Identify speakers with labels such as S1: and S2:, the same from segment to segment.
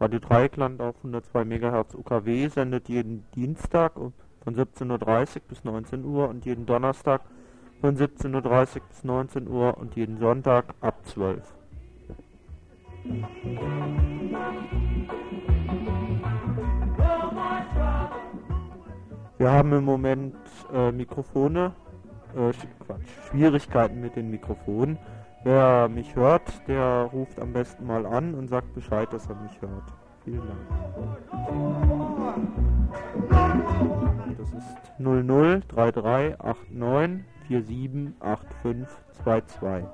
S1: Radio Dreieckland auf 102 MHz UKW sendet jeden Dienstag von 17.30 Uhr bis 19 Uhr und jeden Donnerstag von 17.30 Uhr bis 19 Uhr und jeden Sonntag ab 12
S2: Uhr.
S1: Wir haben im Moment äh, Mikrofone, äh, Quatsch, Schwierigkeiten mit den Mikrofonen. Wer mich hört, der ruft am besten mal an und sagt Bescheid, dass er mich hört. Vielen Dank. Das ist
S2: 003389478522.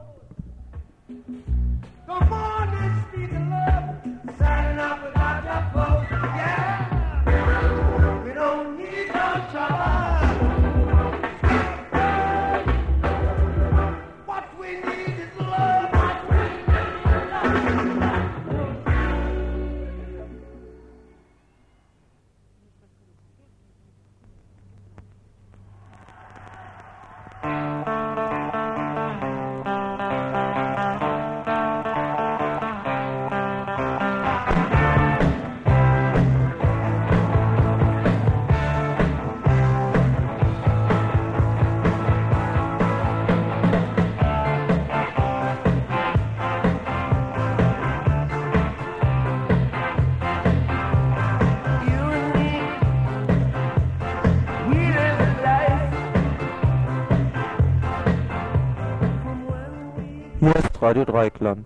S2: The. Radio
S1: Dreieckland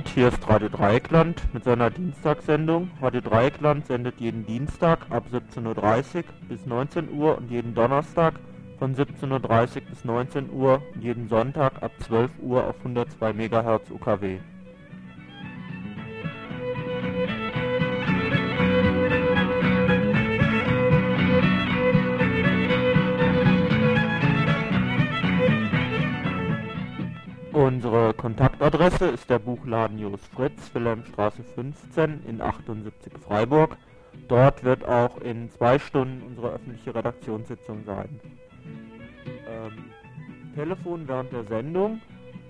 S1: Abend, hier ist Radio Dreieckland mit seiner Dienstagssendung. Radio Dreieckland sendet jeden Dienstag ab 17.30 Uhr bis 19 Uhr und jeden Donnerstag von 17.30 Uhr bis 19 Uhr und jeden Sonntag ab 12 Uhr auf 102 MHz UKW. Unsere Kontaktadresse ist der Buchladen Jos Fritz, Wilhelmstraße 15 in 78 Freiburg. Dort wird auch in zwei Stunden unsere öffentliche Redaktionssitzung sein. Ähm, Telefon während der Sendung,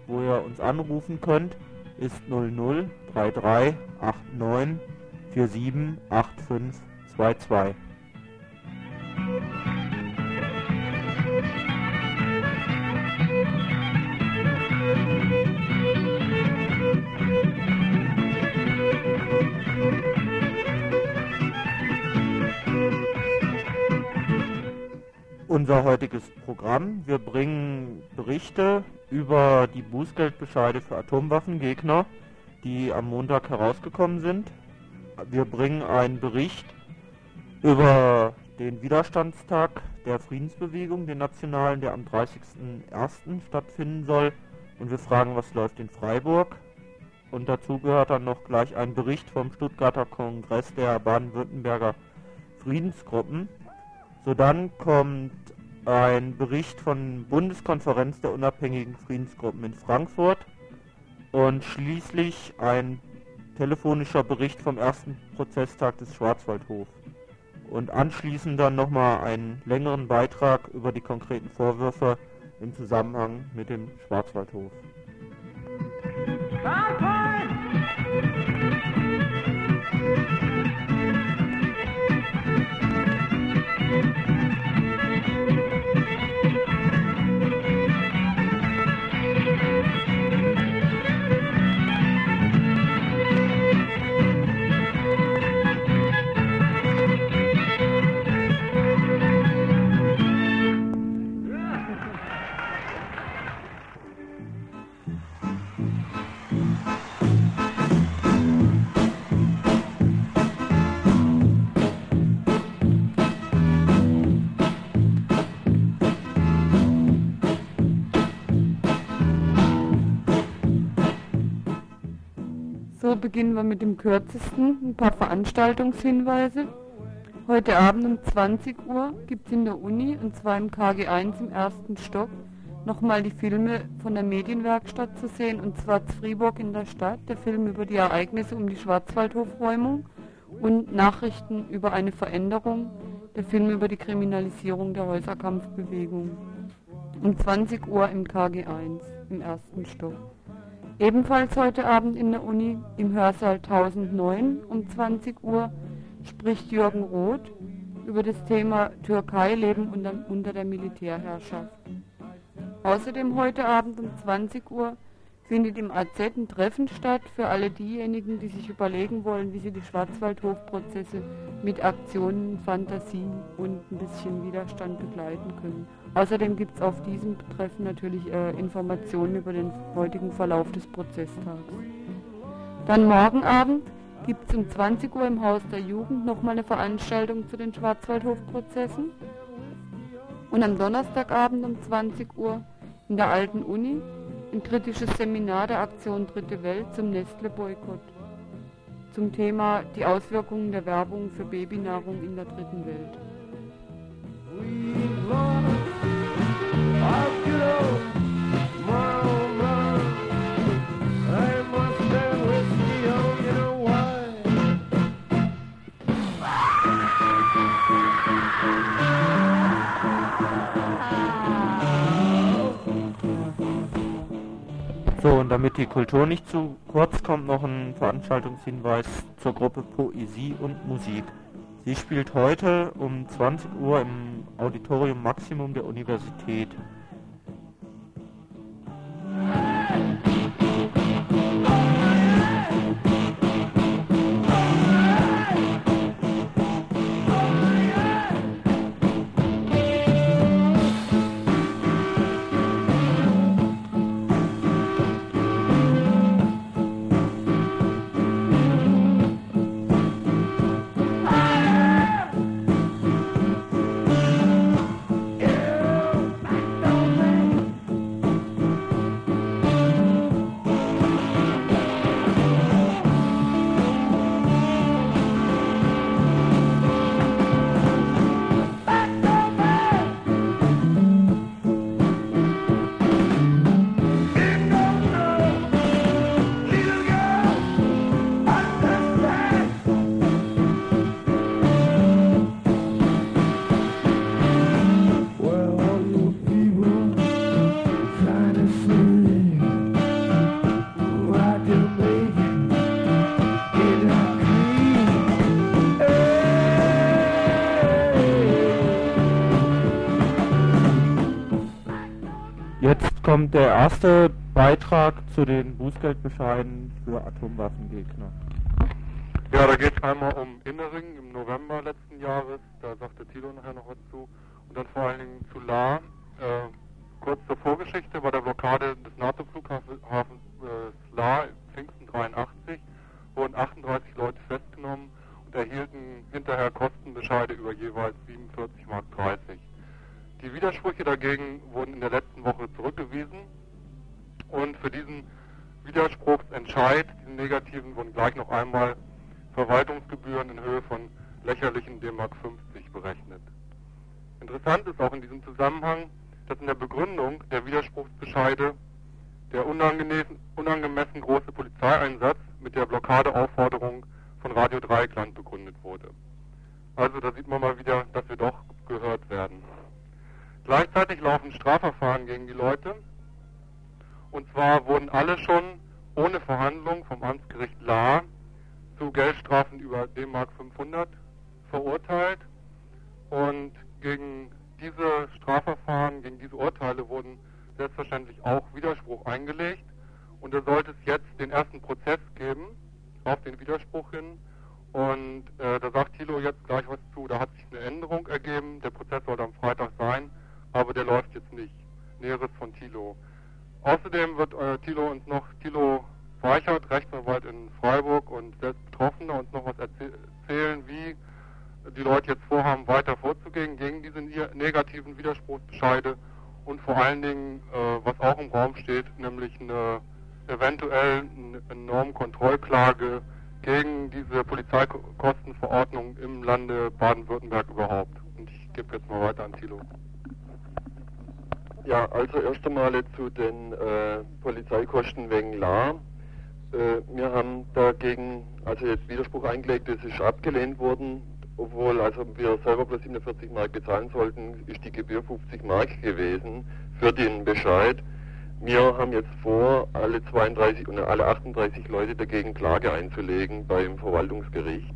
S1: wo ihr uns anrufen könnt, ist 00 33 89 47 85 22. Unser heutiges Programm. Wir bringen Berichte über die Bußgeldbescheide für Atomwaffengegner, die am Montag herausgekommen sind. Wir bringen einen Bericht über den Widerstandstag der Friedensbewegung, den nationalen, der am 30.01. stattfinden soll. Und wir fragen, was läuft in Freiburg. Und dazu gehört dann noch gleich ein Bericht vom Stuttgarter Kongress der Baden-Württemberger Friedensgruppen. So dann kommt ein Bericht von Bundeskonferenz der unabhängigen Friedensgruppen in Frankfurt und schließlich ein telefonischer Bericht vom ersten Prozesstag des Schwarzwaldhof. Und anschließend dann nochmal einen längeren Beitrag über die konkreten Vorwürfe im Zusammenhang mit dem Schwarzwaldhof.
S3: So beginnen wir mit dem kürzesten, ein paar Veranstaltungshinweise. Heute Abend um 20 Uhr gibt es in der Uni, und zwar im KG1 im ersten Stock, nochmal die Filme von der Medienwerkstatt zu sehen, und zwar Fribourg in der Stadt, der Film über die Ereignisse um die Schwarzwaldhofräumung und Nachrichten über eine Veränderung, der Film über die Kriminalisierung der Häuserkampfbewegung. Um 20 Uhr im KG1 im ersten Stock. Ebenfalls heute Abend in der Uni im Hörsaal 1009 um 20 Uhr spricht Jürgen Roth über das Thema Türkei leben unter, unter der Militärherrschaft. Außerdem heute Abend um 20 Uhr findet im AZ ein Treffen statt für alle diejenigen, die sich überlegen wollen, wie sie die Schwarzwaldhofprozesse mit Aktionen, Fantasie und ein bisschen Widerstand begleiten können. Außerdem gibt es auf diesem Treffen natürlich äh, Informationen über den heutigen Verlauf des Prozesstags. Dann morgen Abend gibt es um 20 Uhr im Haus der Jugend nochmal eine Veranstaltung zu den Schwarzwaldhofprozessen. Und am Donnerstagabend um 20 Uhr in der alten Uni ein kritisches Seminar der Aktion Dritte Welt zum Nestle-Boykott. Zum Thema die Auswirkungen der Werbung für Babynahrung in der dritten Welt.
S1: So, und damit die Kultur nicht zu kurz kommt, noch ein Veranstaltungshinweis zur Gruppe Poesie und Musik. Sie spielt heute um 20 Uhr im Auditorium Maximum der Universität.
S4: Kommt der erste Beitrag zu den Bußgeldbescheiden für Atomwaffengegner.
S5: Ja, da geht es einmal um Innering im November letzten Jahres, da sagte Thilo nachher noch was zu. Und dann vor allen Dingen zu La. Äh, kurz zur Vorgeschichte, bei der Blockade des NATO-Flughafens äh, La, Pfingsten 83, wurden 38 Leute festgenommen und erhielten hinterher Kostenbescheide über jeweils 47 Mark 30. Die Widersprüche dagegen wurden in der letzten Woche zurückgewiesen und für diesen Widerspruchsentscheid, diesen negativen, wurden gleich noch einmal Verwaltungsgebühren in Höhe von lächerlichen D-Mark 50 berechnet. Interessant ist auch in diesem Zusammenhang, dass in der Begründung der Widerspruchsbescheide der unangemessen große Polizeieinsatz mit der Blockadeaufforderung von Radio Dreieckland begründet wurde. Also da sieht man mal wieder, dass wir doch gehört werden. Gleichzeitig laufen Strafverfahren gegen die Leute. Und zwar wurden alle schon ohne Verhandlung vom Amtsgericht Lahr zu Geldstrafen über D-Mark 500 verurteilt. Und gegen diese Strafverfahren, gegen diese Urteile wurden selbstverständlich auch Widerspruch eingelegt. Und da sollte es jetzt den ersten Prozess geben auf den Widerspruch hin. Und äh, da sagt Thilo jetzt gleich was zu. Da hat sich eine Änderung ergeben. Der Prozess sollte am Freitag sein aber der läuft jetzt nicht. Näheres von Thilo. Außerdem wird äh, Thilo uns noch, Thilo Weichert, Rechtsanwalt in Freiburg und selbst Betroffener, uns noch was erzählen, wie die Leute jetzt vorhaben, weiter vorzugehen gegen diese negativen Widerspruchsbescheide und vor allen Dingen, äh, was auch im Raum steht, nämlich eine eventuell eine Normkontrollklage gegen diese Polizeikostenverordnung im Lande Baden-Württemberg überhaupt. Und ich gebe jetzt mal weiter an Thilo.
S6: Ja, also erst einmal zu den äh, Polizeikosten wegen La. Äh, wir haben dagegen also jetzt Widerspruch eingelegt, das ist abgelehnt worden, obwohl also wir selber bloß 47 Mark bezahlen sollten, ist die Gebühr 50 Mark gewesen für den Bescheid. Wir haben jetzt vor, alle 32 und alle 38 Leute dagegen Klage einzulegen beim Verwaltungsgericht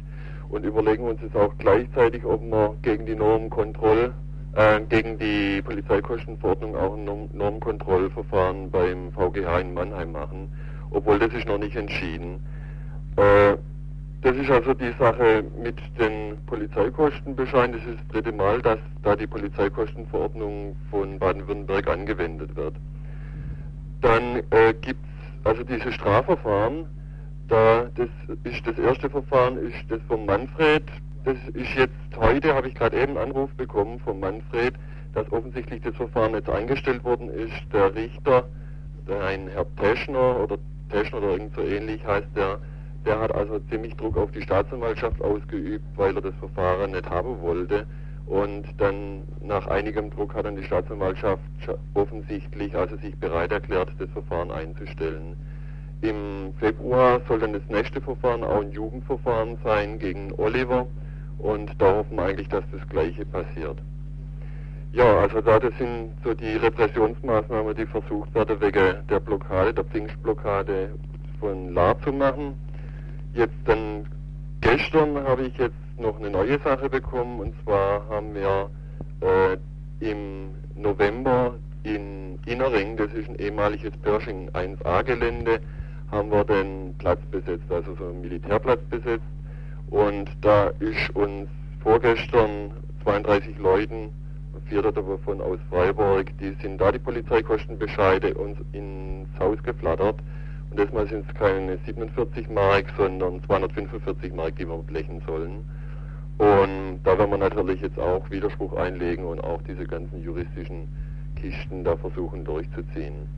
S6: und überlegen uns jetzt auch gleichzeitig, ob wir gegen die Normenkontrolle äh, gegen die Polizeikostenverordnung auch ein Normkontrollverfahren beim VGH in Mannheim machen, obwohl das ist noch nicht entschieden. Äh, das ist also die Sache mit den Polizeikostenbescheiden. Das ist das dritte Mal, dass da die Polizeikostenverordnung von Baden-Württemberg angewendet wird. Dann äh, gibt es also diese Strafverfahren. Da das ist das erste Verfahren ist das von Manfred das ist jetzt heute, habe ich gerade eben einen Anruf bekommen von Manfred, dass offensichtlich das Verfahren jetzt eingestellt worden ist. Der Richter, der ein Herr Teschner oder Teschner oder irgend so ähnlich heißt der, der hat also ziemlich Druck auf die Staatsanwaltschaft ausgeübt, weil er das Verfahren nicht haben wollte. Und dann nach einigem Druck hat dann die Staatsanwaltschaft offensichtlich also sich bereit erklärt, das Verfahren einzustellen. Im Februar soll dann das nächste Verfahren auch ein Jugendverfahren sein gegen Oliver und da hoffen wir eigentlich, dass das Gleiche passiert. Ja, also da das sind so die Repressionsmaßnahmen, die versucht werden, wegen der Blockade, der Pfingstblockade von La zu machen. Jetzt dann gestern habe ich jetzt noch eine neue Sache bekommen und zwar haben wir äh, im November in Innering, das ist ein ehemaliges Pershing 1A Gelände, haben wir den Platz besetzt, also so einen Militärplatz besetzt und da ist uns vorgestern 32 Leuten, vier davon aus Freiburg, die sind da die Polizeikostenbescheide uns ins Haus geflattert. Und diesmal sind es keine 47 Mark, sondern 245 Mark, die wir blechen sollen. Und da werden wir natürlich jetzt auch Widerspruch einlegen und auch diese ganzen juristischen Kisten da versuchen durchzuziehen.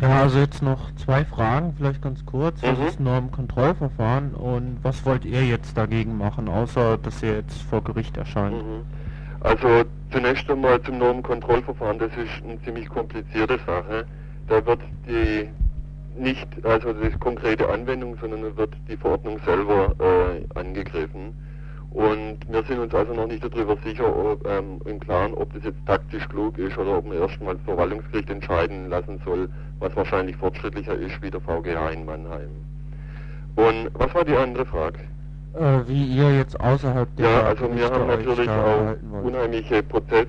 S4: Ja, also jetzt noch zwei Fragen, vielleicht ganz kurz. Was mhm. ist Normkontrollverfahren und was wollt ihr jetzt dagegen machen, außer dass ihr jetzt vor Gericht erscheint? Mhm.
S6: Also zunächst einmal zum Normkontrollverfahren, das ist eine ziemlich komplizierte Sache. Da wird die nicht, also die konkrete Anwendung, sondern wird die Verordnung selber äh, angegriffen. Und wir sind uns also noch nicht darüber sicher, ob, ähm, im Klaren, ob das jetzt taktisch klug ist oder ob man erstmal das Verwaltungsgericht entscheiden lassen soll, was wahrscheinlich fortschrittlicher ist wie der VGH in Mannheim. Und was war die andere Frage?
S4: Äh, wie ihr jetzt außerhalb
S6: der Ja, also wir haben natürlich auch unheimliche Prozess,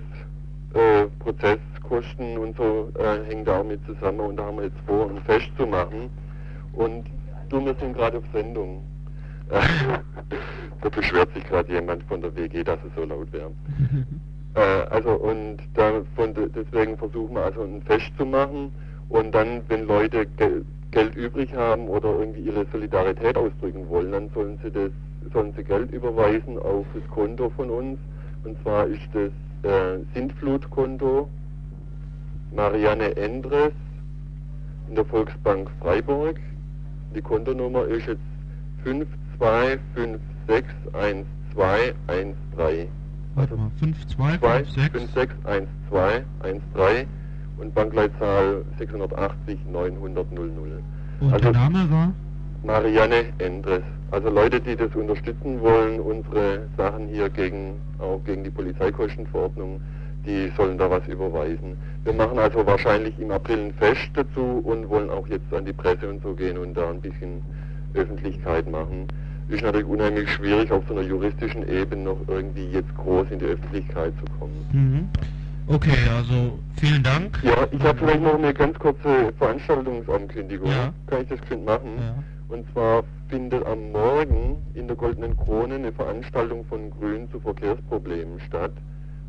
S6: äh, Prozess Polizeikosten und so äh, hängt da auch mit zusammen und da haben wir jetzt vor, ein Fest zu machen. Und du, wir sind gerade auf Sendung. da beschwert sich gerade jemand von der WG, dass es so laut wäre. äh, also und davon, deswegen versuchen wir also ein Fest zu machen und dann, wenn Leute Gel Geld übrig haben oder irgendwie ihre Solidarität ausdrücken wollen, dann sollen sie das, sollen sie Geld überweisen auf das Konto von uns. Und zwar ist das äh, Sintflutkonto Marianne Endres in der Volksbank Freiburg. Die Kontonummer ist jetzt 52561213.
S1: Warte mal,
S6: 52561213 und Bankleitzahl 680 900 00.
S1: Und
S6: Also-
S1: der Name war?
S6: Marianne Endres. Also Leute, die das unterstützen wollen, unsere Sachen hier gegen, auch gegen die Polizeikostenverordnung, die sollen da was überweisen. Wir machen also wahrscheinlich im April ein Fest dazu und wollen auch jetzt an die Presse und so gehen und da ein bisschen Öffentlichkeit machen. Ist natürlich unheimlich schwierig, auf so einer juristischen Ebene noch irgendwie jetzt groß in die Öffentlichkeit zu kommen.
S1: Mhm. Okay, also vielen Dank.
S6: Ja, ich habe vielleicht noch eine ganz kurze Veranstaltungsankündigung.
S1: Ja.
S6: Kann ich das geschwind machen?
S1: Ja.
S6: Und zwar findet am Morgen in der Goldenen Krone eine Veranstaltung von Grün zu Verkehrsproblemen statt.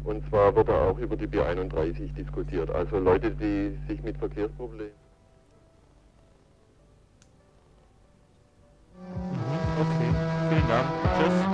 S6: Und zwar wird da auch über die B31 diskutiert. Also Leute, die sich mit Verkehrsproblemen.
S4: Okay, vielen Dank. Tschüss.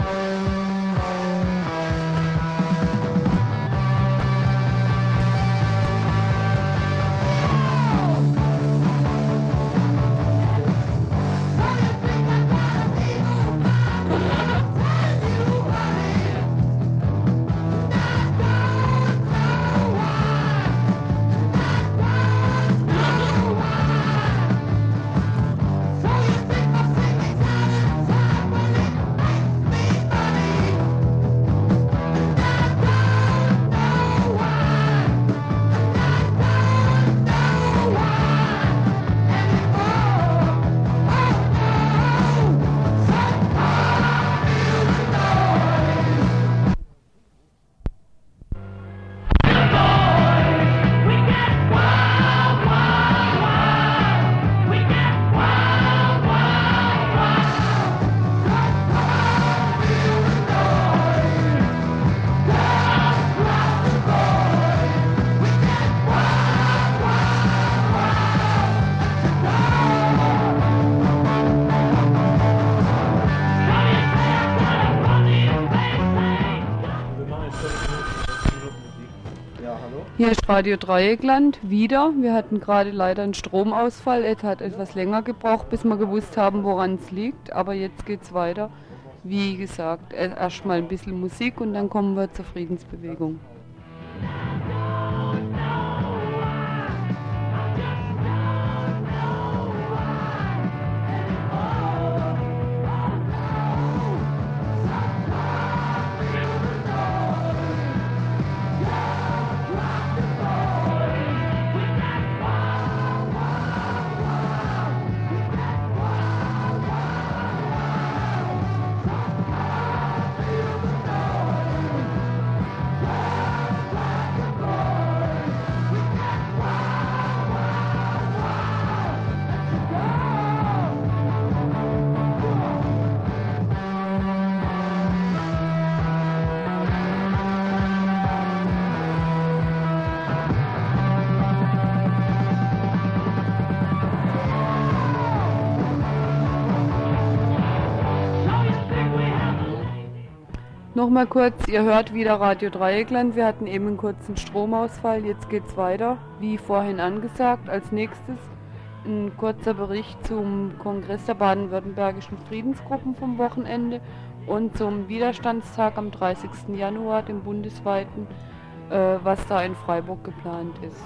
S3: Hier ist Radio Dreieckland wieder. Wir hatten gerade leider einen Stromausfall. Es hat etwas länger gebraucht, bis wir gewusst haben, woran es liegt. Aber jetzt geht's weiter. Wie gesagt, erstmal ein bisschen Musik und dann kommen wir zur Friedensbewegung. Nochmal kurz, ihr hört wieder Radio Dreieckland. Wir hatten eben einen kurzen Stromausfall. Jetzt geht's weiter, wie vorhin angesagt. Als nächstes ein kurzer Bericht zum Kongress der baden-württembergischen Friedensgruppen vom Wochenende und zum Widerstandstag am 30. Januar, dem bundesweiten, äh, was da in Freiburg geplant ist.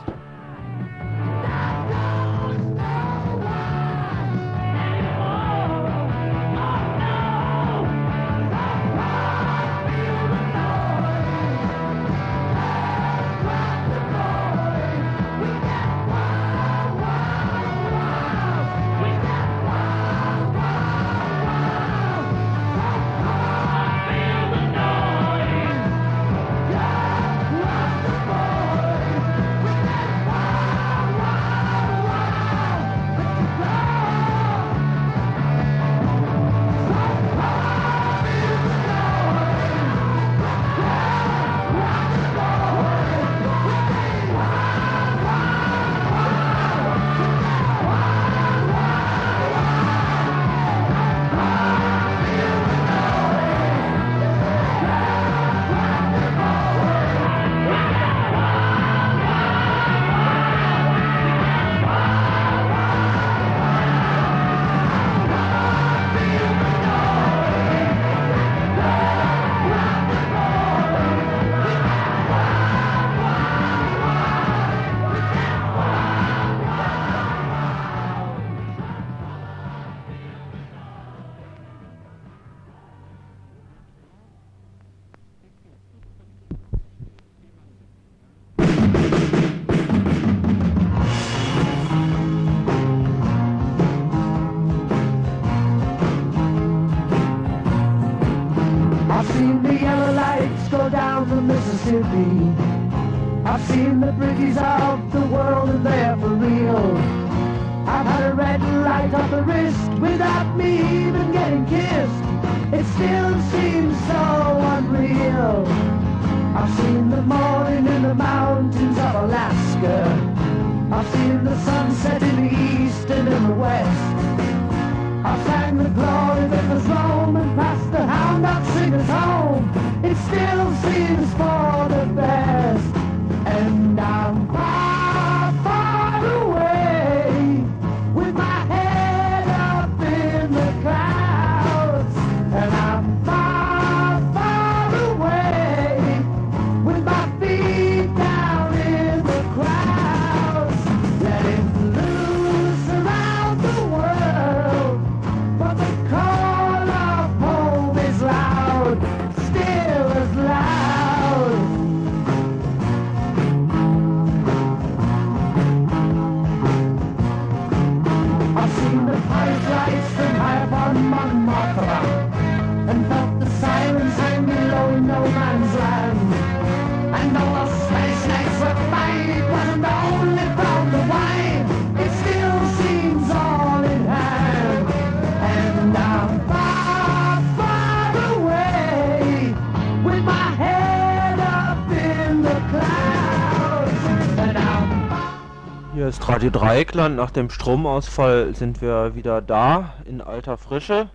S4: Ist Radio Dreieckland. Nach dem Stromausfall sind wir wieder da in alter Frische.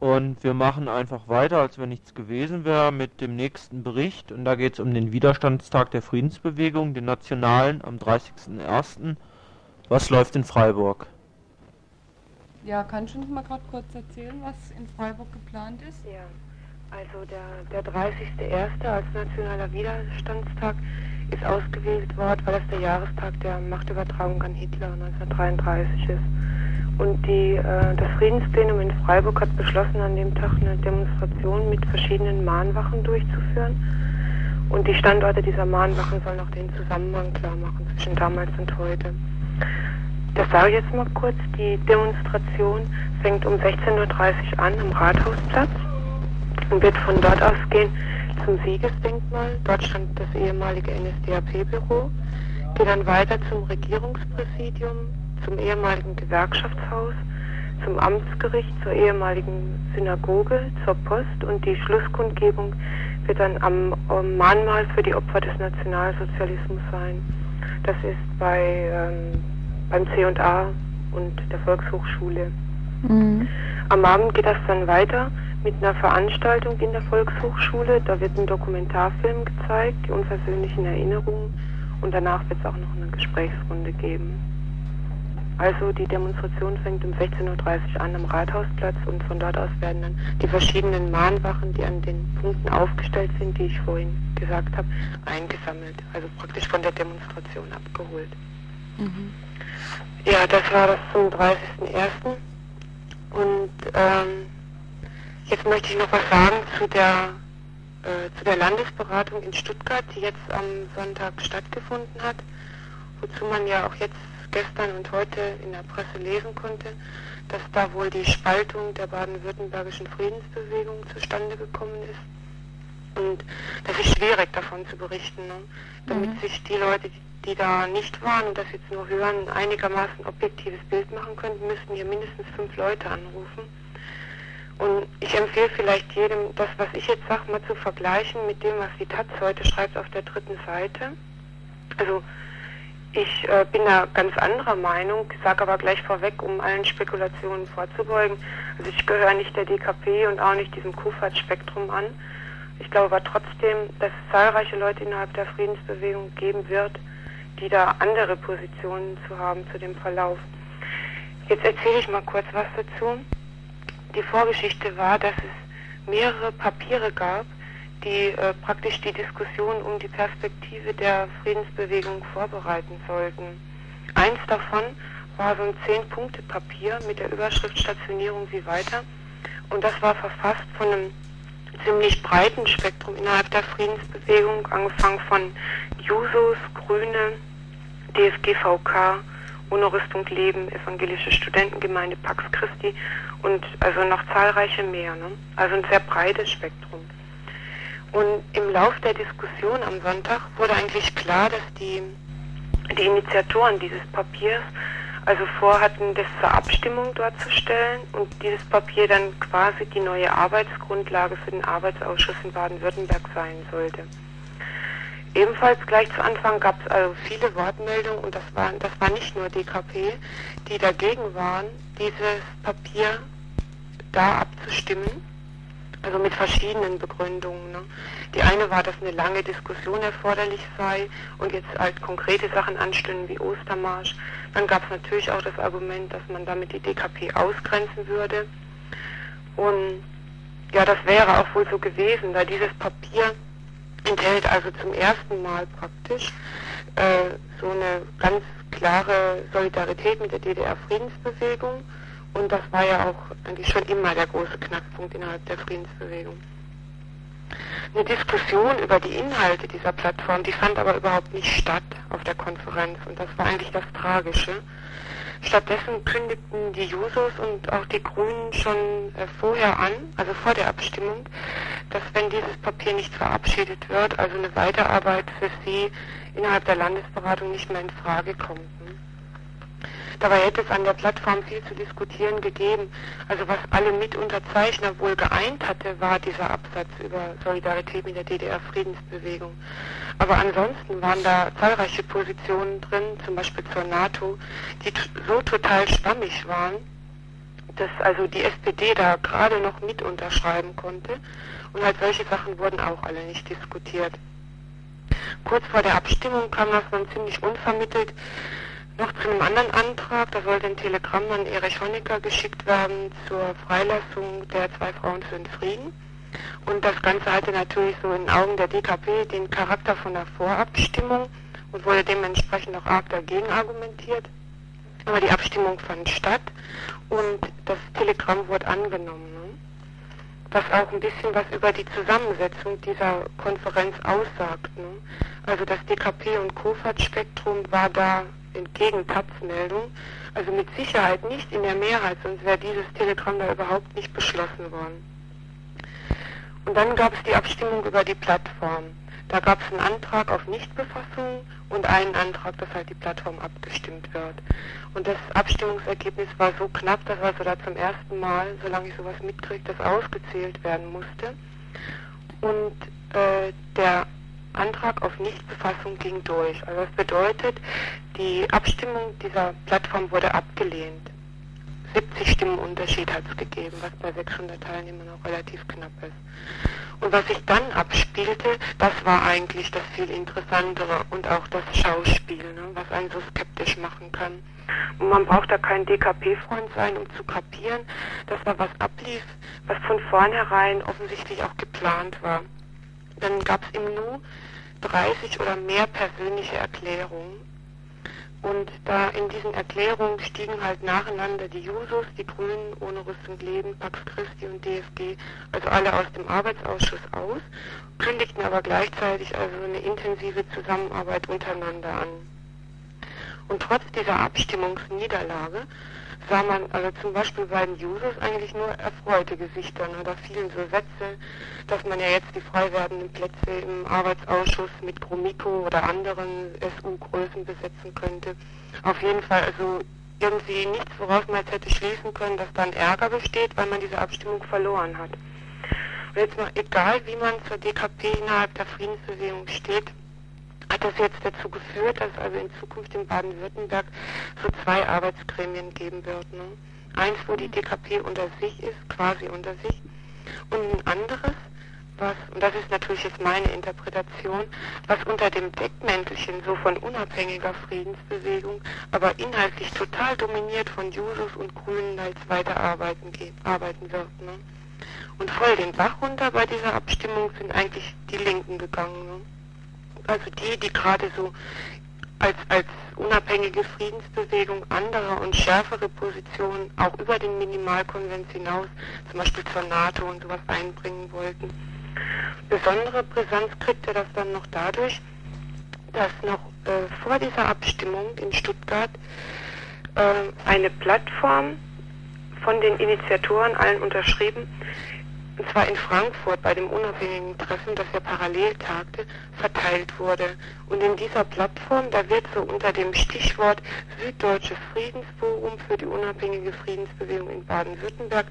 S4: Und wir machen einfach weiter, als wenn nichts gewesen wäre, mit dem nächsten Bericht. Und da geht es um den Widerstandstag der Friedensbewegung, den nationalen, am 30.01. Was läuft in Freiburg?
S3: Ja, kannst du uns mal gerade kurz erzählen, was in Freiburg geplant ist?
S7: Ja, also der, der 30.01. als nationaler Widerstandstag ist ausgewählt worden, weil das der Jahrestag der Machtübertragung an Hitler 1933 ist. Und die, äh, das Friedensplenum in Freiburg hat beschlossen, an dem Tag eine Demonstration mit verschiedenen Mahnwachen durchzuführen. Und die Standorte dieser Mahnwachen sollen auch den Zusammenhang klar machen zwischen damals und heute. Das sage ich jetzt mal kurz. Die Demonstration fängt um 16.30 Uhr an am Rathausplatz und wird von dort ausgehen zum Siegesdenkmal. Dort stand das ehemalige NSDAP-Büro. Geht dann weiter zum Regierungspräsidium, zum ehemaligen Gewerkschaftshaus, zum Amtsgericht, zur ehemaligen Synagoge, zur Post und die Schlusskundgebung wird dann am, Mahnmal für die Opfer des Nationalsozialismus sein. Das ist bei, ähm, beim C&A und der Volkshochschule. Am Abend geht das dann weiter mit einer Veranstaltung in der Volkshochschule. Da wird ein Dokumentarfilm gezeigt, die unversöhnlichen Erinnerungen. Und danach wird es auch noch eine Gesprächsrunde geben. Also die Demonstration fängt um 16.30 Uhr an am Rathausplatz und von dort aus werden dann die verschiedenen Mahnwachen, die an den Punkten aufgestellt sind, die ich vorhin gesagt habe, eingesammelt. Also praktisch von der Demonstration abgeholt. Ja, das war das zum 30.01. Und ähm, jetzt möchte ich noch was sagen zu der, äh, zu der Landesberatung in Stuttgart, die jetzt am Sonntag stattgefunden hat, wozu man ja auch jetzt gestern und heute in der Presse lesen konnte, dass da wohl die Spaltung der baden-württembergischen Friedensbewegung zustande gekommen ist. Und das ist schwierig davon zu berichten, ne? damit sich die Leute, die da nicht waren und das jetzt nur hören, ein einigermaßen objektives Bild machen könnten, müssten hier mindestens fünf Leute anrufen. Und ich empfehle vielleicht jedem, das, was ich jetzt sage, mal zu vergleichen mit dem, was die Taz heute schreibt auf der dritten Seite. Also ich äh, bin da ganz anderer Meinung, sage aber gleich vorweg, um allen Spekulationen vorzubeugen. Also ich gehöre nicht der DKP und auch nicht diesem Kufat-Spektrum an. Ich glaube aber trotzdem, dass es zahlreiche Leute innerhalb der Friedensbewegung geben wird, die da andere Positionen zu haben zu dem Verlauf. Jetzt erzähle ich mal kurz was dazu. Die Vorgeschichte war, dass es mehrere Papiere gab, die äh, praktisch die Diskussion um die Perspektive der Friedensbewegung vorbereiten sollten. Eins davon war so ein Zehn-Punkte-Papier mit der Überschrift Stationierung wie weiter. Und das war verfasst von einem ziemlich breiten Spektrum innerhalb der Friedensbewegung, angefangen von Jusos, Grüne, DSGVK, Ohne Rüstung Leben, Evangelische Studentengemeinde, Pax Christi und also noch zahlreiche mehr. Ne? Also ein sehr breites Spektrum. Und im Lauf der Diskussion am Sonntag wurde eigentlich klar, dass die, die Initiatoren dieses Papiers also vorhatten, das zur Abstimmung dort zu stellen und dieses Papier dann quasi die neue Arbeitsgrundlage für den Arbeitsausschuss in Baden-Württemberg sein sollte. Ebenfalls gleich zu Anfang gab es also viele Wortmeldungen und das war, das war nicht nur DKP, die dagegen waren, dieses Papier da abzustimmen, also mit verschiedenen Begründungen. Ne? Die eine war, dass eine lange Diskussion erforderlich sei und jetzt halt konkrete Sachen anstünden wie Ostermarsch. Dann gab es natürlich auch das Argument, dass man damit die DKP ausgrenzen würde. Und ja, das wäre auch wohl so gewesen, da dieses Papier enthält also zum ersten Mal praktisch äh, so eine ganz klare Solidarität mit der DDR-Friedensbewegung und das war ja auch eigentlich schon immer der große Knackpunkt innerhalb der Friedensbewegung. Eine Diskussion über die Inhalte dieser Plattform, die fand aber überhaupt nicht statt auf der Konferenz und das war eigentlich das Tragische. Stattdessen kündigten die Jusos und auch die Grünen schon äh, vorher an, also vor der Abstimmung, dass wenn dieses Papier nicht verabschiedet wird, also eine Weiterarbeit für sie innerhalb der Landesberatung nicht mehr in Frage kommt. Dabei hätte es an der Plattform viel zu diskutieren gegeben. Also was alle Mitunterzeichner wohl geeint hatte, war dieser Absatz über Solidarität mit der DDR-Friedensbewegung. Aber ansonsten waren da zahlreiche Positionen drin, zum Beispiel zur NATO, die so total schwammig waren, dass also die SPD da gerade noch mit unterschreiben konnte. Und halt solche Sachen wurden auch alle nicht diskutiert. Kurz vor der Abstimmung kam das dann ziemlich unvermittelt noch zu einem anderen Antrag, da sollte ein Telegramm an Erich Honecker geschickt werden zur Freilassung der zwei Frauen für den Frieden. Und das Ganze hatte natürlich so in Augen der DKP den Charakter von einer Vorabstimmung und wurde dementsprechend auch arg dagegen argumentiert. Aber die Abstimmung fand statt und das Telegramm wurde angenommen. Ne? Was auch ein bisschen was über die Zusammensetzung dieser Konferenz aussagt. Ne? Also das DKP und Kofat-Spektrum war da entgegen Taz-Meldung, also mit Sicherheit nicht in der Mehrheit, sonst wäre dieses Telegramm da überhaupt nicht beschlossen worden. Und dann gab es die Abstimmung über die Plattform. Da gab es einen Antrag auf Nichtbefassung und einen Antrag, dass halt die Plattform abgestimmt wird. Und das Abstimmungsergebnis war so knapp, dass also da zum ersten Mal, solange ich sowas mitkriege, das ausgezählt werden musste. Und äh, der Antrag auf Nichtbefassung ging durch. Also das bedeutet, die Abstimmung dieser Plattform wurde abgelehnt. 70 Stimmen Unterschied hat es gegeben, was bei 600 Teilnehmern auch relativ knapp ist. Und was sich dann abspielte, das war eigentlich das viel interessantere und auch das Schauspiel, ne, was einen so skeptisch machen kann. Und man braucht da kein DKP-Freund sein, um zu kapieren, dass da was ablief, was von vornherein offensichtlich auch geplant war. Dann gab es im Nu 30 oder mehr persönliche Erklärungen. Und da in diesen Erklärungen stiegen halt nacheinander die Jusos, die Grünen, ohne Rüstung leben, Pax Christi und DFG, also alle aus dem Arbeitsausschuss aus, kündigten aber gleichzeitig also eine intensive Zusammenarbeit untereinander an. Und trotz dieser Abstimmungsniederlage sah man also zum Beispiel bei den Users eigentlich nur erfreute Gesichter. Ne? Da fielen so Sätze, dass man ja jetzt die frei werdenden Plätze im Arbeitsausschuss mit Gromiko oder anderen SU-Größen besetzen könnte. Auf jeden Fall also irgendwie nichts, woraus man jetzt hätte schließen können, dass dann Ärger besteht, weil man diese Abstimmung verloren hat. Und jetzt mal, egal wie man zur DKP innerhalb der Friedensbewegung steht, hat das jetzt dazu geführt, dass also in Zukunft in Baden-Württemberg so zwei Arbeitsgremien geben wird. Ne? Eins, wo die DKP unter sich ist, quasi unter sich, und ein anderes, was, und das ist natürlich jetzt meine Interpretation, was unter dem Deckmäntelchen so von unabhängiger Friedensbewegung, aber inhaltlich total dominiert von Jusos und Grünen als weiterarbeiten arbeiten wird. Ne? Und voll den Bach runter bei dieser Abstimmung sind eigentlich die Linken gegangen. Ne? Also die, die gerade so als, als unabhängige Friedensbewegung andere und schärfere Positionen auch über den Minimalkonvent hinaus, zum Beispiel zur NATO und sowas einbringen wollten. Besondere Brisanz kriegte das dann noch dadurch, dass noch äh, vor dieser Abstimmung in Stuttgart äh, eine Plattform von den Initiatoren allen unterschrieben und zwar in Frankfurt bei dem unabhängigen Treffen, das ja parallel tagte, verteilt wurde. Und in dieser Plattform, da wird so unter dem Stichwort Süddeutsches Friedensforum für die unabhängige Friedensbewegung in Baden-Württemberg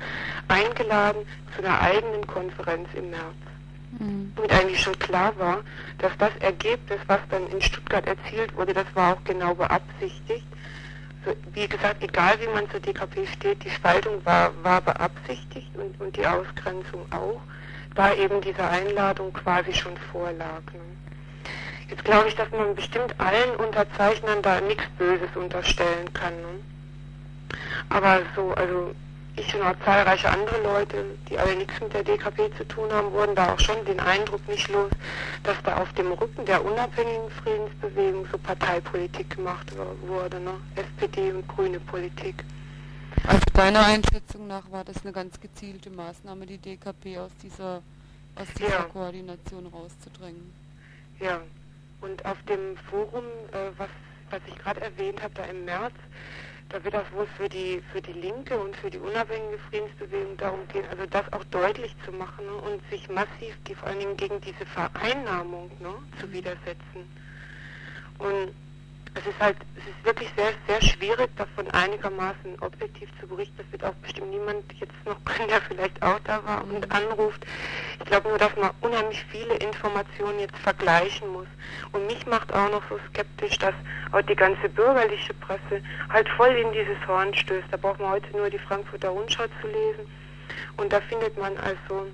S7: eingeladen zu einer eigenen Konferenz im März.
S3: Mhm.
S7: Und eigentlich schon klar war, dass das Ergebnis, was dann in Stuttgart erzielt wurde, das war auch genau beabsichtigt. Wie gesagt, egal wie man zur DKP steht, die Spaltung war, war beabsichtigt und, und die Ausgrenzung auch, da eben diese Einladung quasi schon vorlag. Ne? Jetzt glaube ich, dass man bestimmt allen Unterzeichnern da nichts Böses unterstellen kann. Ne? Aber so, also ich und auch zahlreiche andere Leute, die alle nichts mit der DKP zu tun haben, wurden da auch schon den Eindruck nicht los, dass da auf dem Rücken der unabhängigen Friedensbewegung so Parteipolitik gemacht wurde, ne? SPD und grüne Politik.
S3: Also deiner Einschätzung nach war das eine ganz gezielte Maßnahme, die DKP aus dieser, aus dieser
S7: Ja.
S3: Koordination rauszudrängen.
S7: Ja, und auf dem Forum, äh, was, was ich gerade erwähnt habe, da im März, da wird das wohl für die, für die Linke und für die unabhängige Friedensbewegung darum gehen, also das auch deutlich zu machen ne, und sich massiv vor allen Dingen gegen diese Vereinnahmung ne, zu widersetzen. Und es ist halt, es ist wirklich sehr, sehr schwierig, davon einigermaßen objektiv zu berichten. Das wird auch bestimmt niemand jetzt noch können, der vielleicht auch da war und anruft. Ich glaube nur, dass man unheimlich viele Informationen jetzt vergleichen muss. Und mich macht auch noch so skeptisch, dass auch die ganze bürgerliche Presse halt voll in dieses Horn stößt. Da braucht man heute nur die Frankfurter Rundschau zu lesen. Und da findet man also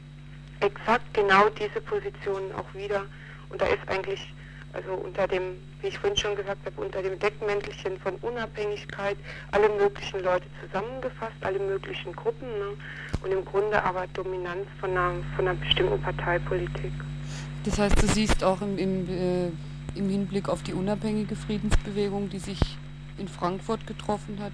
S7: exakt genau diese Positionen auch wieder. Und da ist eigentlich, also unter dem, wie ich vorhin schon gesagt habe, unter dem Deckmäntelchen von Unabhängigkeit alle möglichen Leute zusammengefasst, alle möglichen Gruppen. Ne? Und im Grunde aber Dominanz von einer, von einer bestimmten Parteipolitik.
S3: Das heißt, du siehst auch im, im, äh, im Hinblick auf die unabhängige Friedensbewegung, die sich in Frankfurt getroffen hat,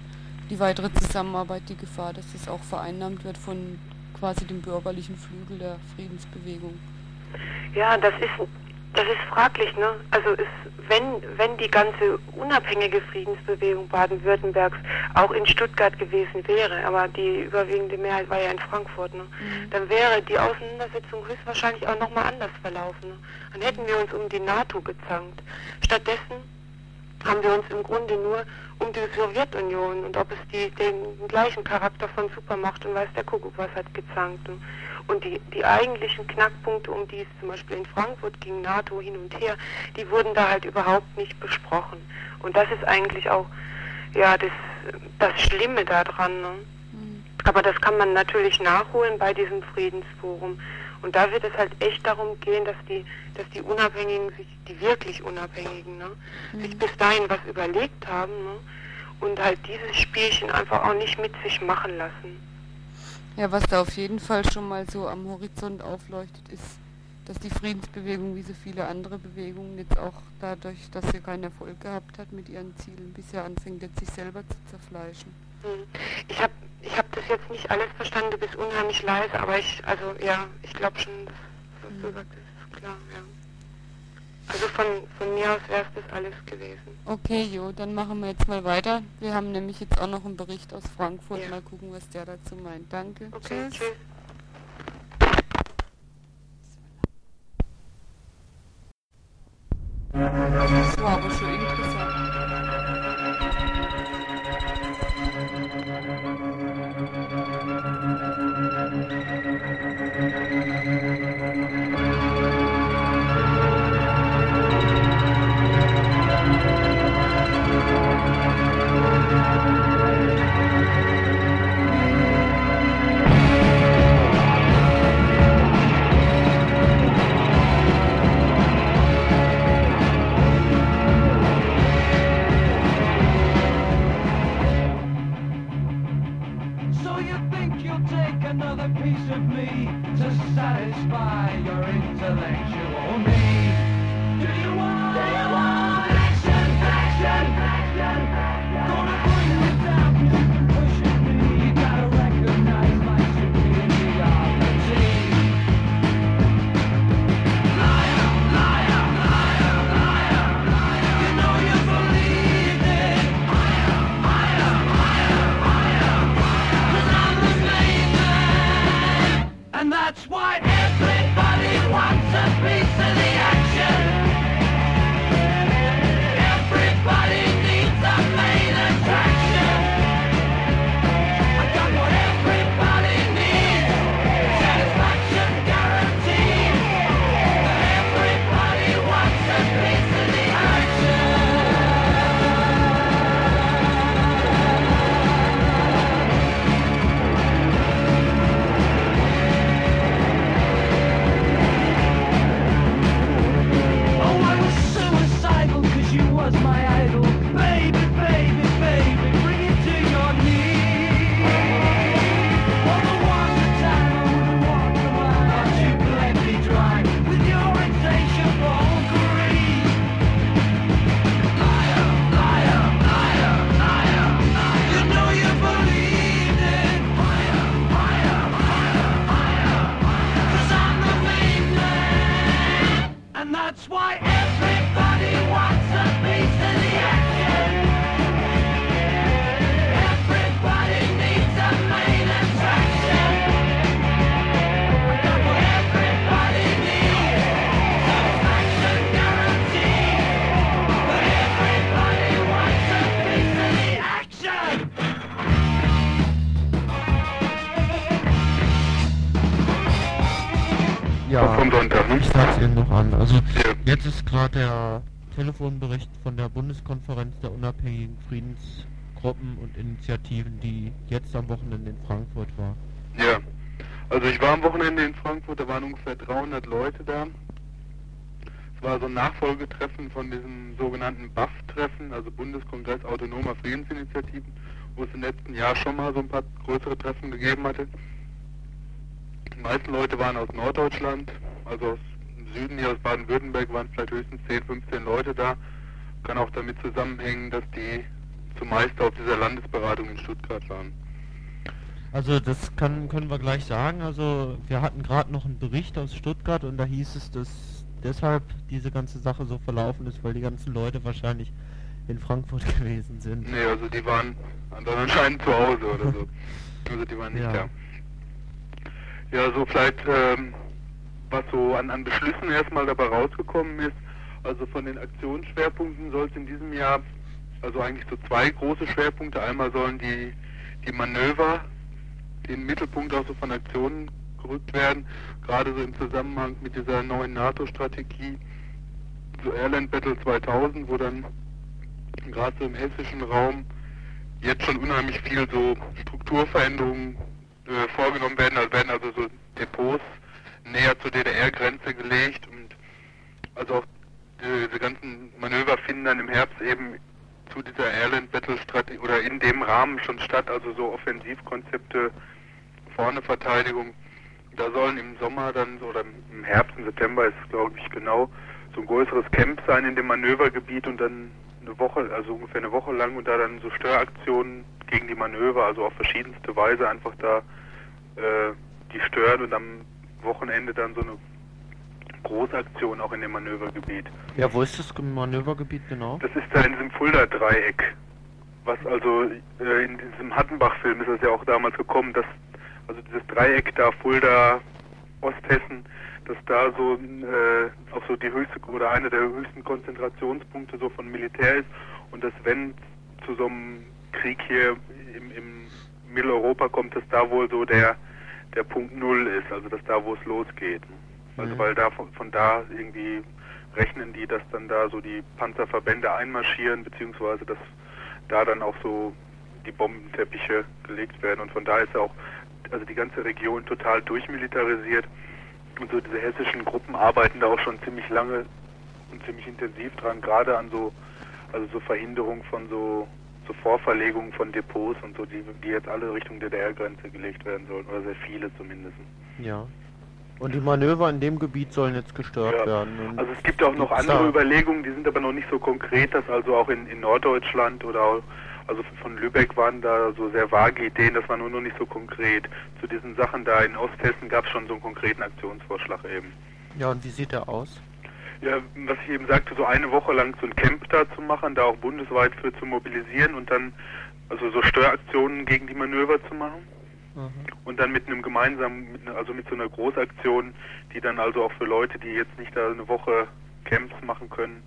S3: die weitere Zusammenarbeit, die Gefahr, dass das auch vereinnahmt wird von quasi dem bürgerlichen Flügel der Friedensbewegung.
S7: Ja, das ist das ist fraglich, ne? Also ist, wenn wenn die ganze unabhängige Friedensbewegung Baden-Württembergs auch in Stuttgart gewesen wäre, aber die überwiegende Mehrheit war ja in Frankfurt, ne? Dann wäre die Auseinandersetzung höchstwahrscheinlich auch nochmal anders verlaufen. Ne? Dann hätten wir uns um die NATO gezankt. Stattdessen haben wir uns im Grunde nur um die Sowjetunion und ob es die, den gleichen Charakter von Supermacht und weiß der Kuckuck was hat gezankt. Und, und die, die eigentlichen Knackpunkte, um die es zum Beispiel in Frankfurt ging, NATO hin und her, die wurden da halt überhaupt nicht besprochen. Und das ist eigentlich auch ja das, das Schlimme daran. Ne? Aber das kann man natürlich nachholen bei diesem Friedensforum. Und da wird es halt echt darum gehen, dass die, dass die Unabhängigen sich, die wirklich Unabhängigen, ne, sich bis dahin was überlegt haben, ne, und halt dieses Spielchen einfach auch nicht mit sich machen lassen.
S3: Ja, was da auf jeden Fall schon mal so am Horizont aufleuchtet, ist, dass die Friedensbewegung, wie so viele andere Bewegungen, jetzt auch dadurch, dass sie keinen Erfolg gehabt hat mit ihren Zielen, bisher anfängt, jetzt sich selber zu zerfleischen.
S7: Hm. Ich habe ich hab das jetzt nicht alles verstanden, du bist unheimlich leise, aber ich, also ja, ich glaube schon, dass, was du sagst, ist klar. Also von, von mir aus wäre es das alles gewesen.
S3: Okay, Jo, dann machen wir jetzt mal weiter. Wir haben nämlich jetzt auch noch einen Bericht aus Frankfurt.
S7: Ja.
S3: Mal gucken, was der dazu meint. Danke.
S7: Okay,
S3: Tschüss.
S7: tschüss.
S3: Das war aber schon
S8: of me to satisfy your intellectual
S1: Telefonbericht von der Bundeskonferenz der unabhängigen Friedensgruppen und Initiativen, die jetzt am Wochenende in Frankfurt war.
S9: Ja, also ich war am Wochenende in Frankfurt, da waren ungefähr 300 Leute da. Es war so ein Nachfolgetreffen von diesem sogenannten BAF-Treffen, also Bundeskongress Autonomer Friedensinitiativen, wo es im letzten Jahr schon mal so ein paar größere Treffen gegeben hatte. Die meisten Leute waren aus Norddeutschland, also aus Süden hier aus Baden-Württemberg waren vielleicht höchstens 10, 15 Leute da. Kann auch damit zusammenhängen, dass die zumeist auf dieser Landesberatung in Stuttgart waren.
S1: Also das kann, können wir gleich sagen. Also wir hatten gerade noch einen Bericht aus Stuttgart und da hieß es, dass deshalb diese ganze Sache so verlaufen ist, weil die ganzen Leute wahrscheinlich in Frankfurt gewesen sind.
S9: Nee, also die waren dann anscheinend zu Hause oder so. Also die waren nicht
S1: Ja.
S9: da. Ja, so vielleicht, ähm, was so an, an Beschlüssen erstmal dabei rausgekommen ist. Also von den Aktionsschwerpunkten soll es in diesem Jahr, also eigentlich so zwei große Schwerpunkte. Einmal sollen die, die Manöver in den Mittelpunkt auch so von Aktionen gerückt werden, gerade so im Zusammenhang mit dieser neuen NATO-Strategie, so Airland Battle 2000, wo dann gerade so im hessischen Raum jetzt schon unheimlich viel so Strukturveränderungen äh, vorgenommen werden. Also werden also so Depots näher zur DDR-Grenze gelegt und also auch die, diese ganzen Manöver finden dann im Herbst eben zu dieser Airland Battle Strategie oder in dem Rahmen schon statt, also so Offensivkonzepte, vorne Verteidigung. Da sollen im Sommer dann so, oder im Herbst, im September ist glaube ich genau, so ein größeres Camp sein in dem Manövergebiet und dann eine Woche, also ungefähr eine Woche lang und da dann so Störaktionen gegen die Manöver, also auf verschiedenste Weise einfach da äh, die stören und am Wochenende dann so eine Großaktion auch in dem Manövergebiet.
S1: Ja, wo ist das Manövergebiet genau?
S9: Das ist da in diesem Fulda-Dreieck. Was also äh, in diesem Hattenbach-Film ist das ja auch damals gekommen, dass also dieses Dreieck da Fulda, Osthessen, dass da so äh, auch so die höchste oder einer der höchsten Konzentrationspunkte so von Militär ist und dass wenn zu so einem Krieg hier im, im Mitteleuropa kommt, dass da wohl so der der Punkt Null ist, also dass da wo es losgeht. Also
S1: Mhm.
S9: weil da von, von da irgendwie rechnen die, dass dann da so die Panzerverbände einmarschieren, beziehungsweise dass da dann auch so die Bombenteppiche gelegt werden. Und von da ist auch also die ganze Region total durchmilitarisiert. Und so diese hessischen Gruppen arbeiten da auch schon ziemlich lange und ziemlich intensiv dran, gerade an so also so Verhinderung von so so Vorverlegungen von Depots und so, die, die jetzt alle Richtung DDR-Grenze gelegt werden sollen, oder sehr viele zumindest.
S1: Ja. Und die Manöver in dem Gebiet sollen jetzt gestört
S9: Ja.
S1: werden. Und
S9: Also es gibt auch noch andere
S1: da-
S9: Überlegungen, die sind aber noch nicht so konkret, dass also auch in, in Norddeutschland oder auch, also von Lübeck waren da so sehr vage Ideen, das war nur noch nicht so konkret. Zu diesen Sachen da in Osthessen gab es schon so einen konkreten Aktionsvorschlag eben.
S1: Ja, und wie sieht der aus?
S9: Ja, was ich eben sagte, so eine Woche lang so ein Camp da zu machen, da auch bundesweit für zu mobilisieren und dann also so Störaktionen gegen die Manöver zu machen.
S1: Mhm.
S9: Und dann mit einem gemeinsamen, mit, also mit so einer Großaktion, die dann also auch für Leute, die jetzt nicht da eine Woche Camps machen können,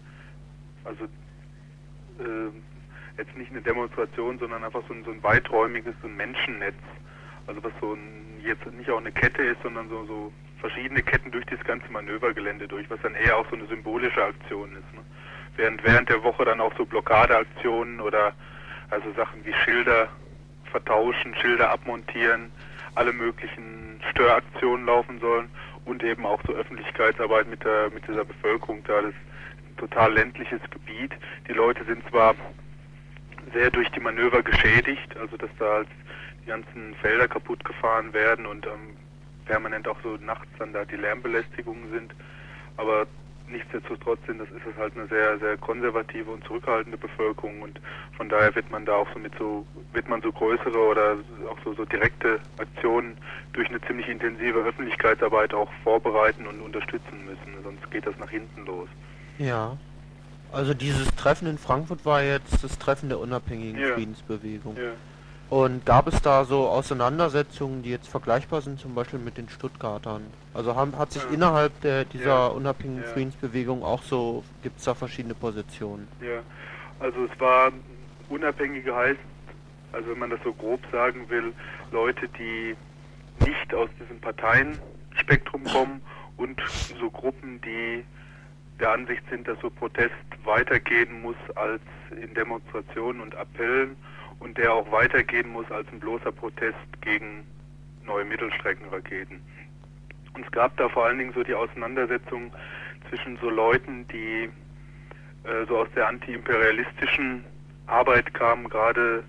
S9: also äh, jetzt nicht eine Demonstration, sondern einfach so ein, so ein weiträumiges so ein Menschennetz. Also was so ein, jetzt nicht auch eine Kette ist, sondern so, so verschiedene Ketten durch das ganze Manövergelände durch, was dann eher auch so eine symbolische Aktion ist. Ne? Während während der Woche dann auch so Blockadeaktionen oder also Sachen wie Schilder vertauschen, Schilder abmontieren, alle möglichen Störaktionen laufen sollen und eben auch so Öffentlichkeitsarbeit mit der mit dieser Bevölkerung da. Das total ländliches Gebiet. Die Leute sind zwar sehr durch die Manöver geschädigt, also dass da halt die ganzen Felder kaputt gefahren werden und ähm, permanent auch so nachts dann da die Lärmbelästigungen sind, aber nichtsdestotrotz sind, das ist es halt eine sehr, sehr konservative und zurückhaltende Bevölkerung und von daher wird man da auch so mit so, wird man so größere oder auch so, so direkte Aktionen durch eine ziemlich intensive Öffentlichkeitsarbeit auch vorbereiten und unterstützen müssen, sonst geht das nach hinten los.
S1: Ja. Also dieses Treffen in Frankfurt war jetzt das Treffen der unabhängigen
S9: Ja.
S1: Friedensbewegung.
S9: Ja.
S1: Und gab es da so Auseinandersetzungen, die jetzt vergleichbar sind, zum Beispiel mit den Stuttgartern? Also haben, hat sich
S9: Ja.
S1: innerhalb der, dieser
S9: Ja.
S1: unabhängigen
S9: Ja.
S1: Friedensbewegung auch so, gibt es da verschiedene Positionen?
S9: Ja, also es war unabhängige heißt, also wenn man das so grob sagen will, Leute, die nicht aus diesem Parteienspektrum kommen und so Gruppen, die der Ansicht sind, dass so Protest weitergehen muss als in Demonstrationen und Appellen und der auch weitergehen muss als ein bloßer Protest gegen neue Mittelstreckenraketen. Und es gab da vor allen Dingen so die Auseinandersetzung zwischen so Leuten, die äh, so aus der antiimperialistischen Arbeit kamen, gerade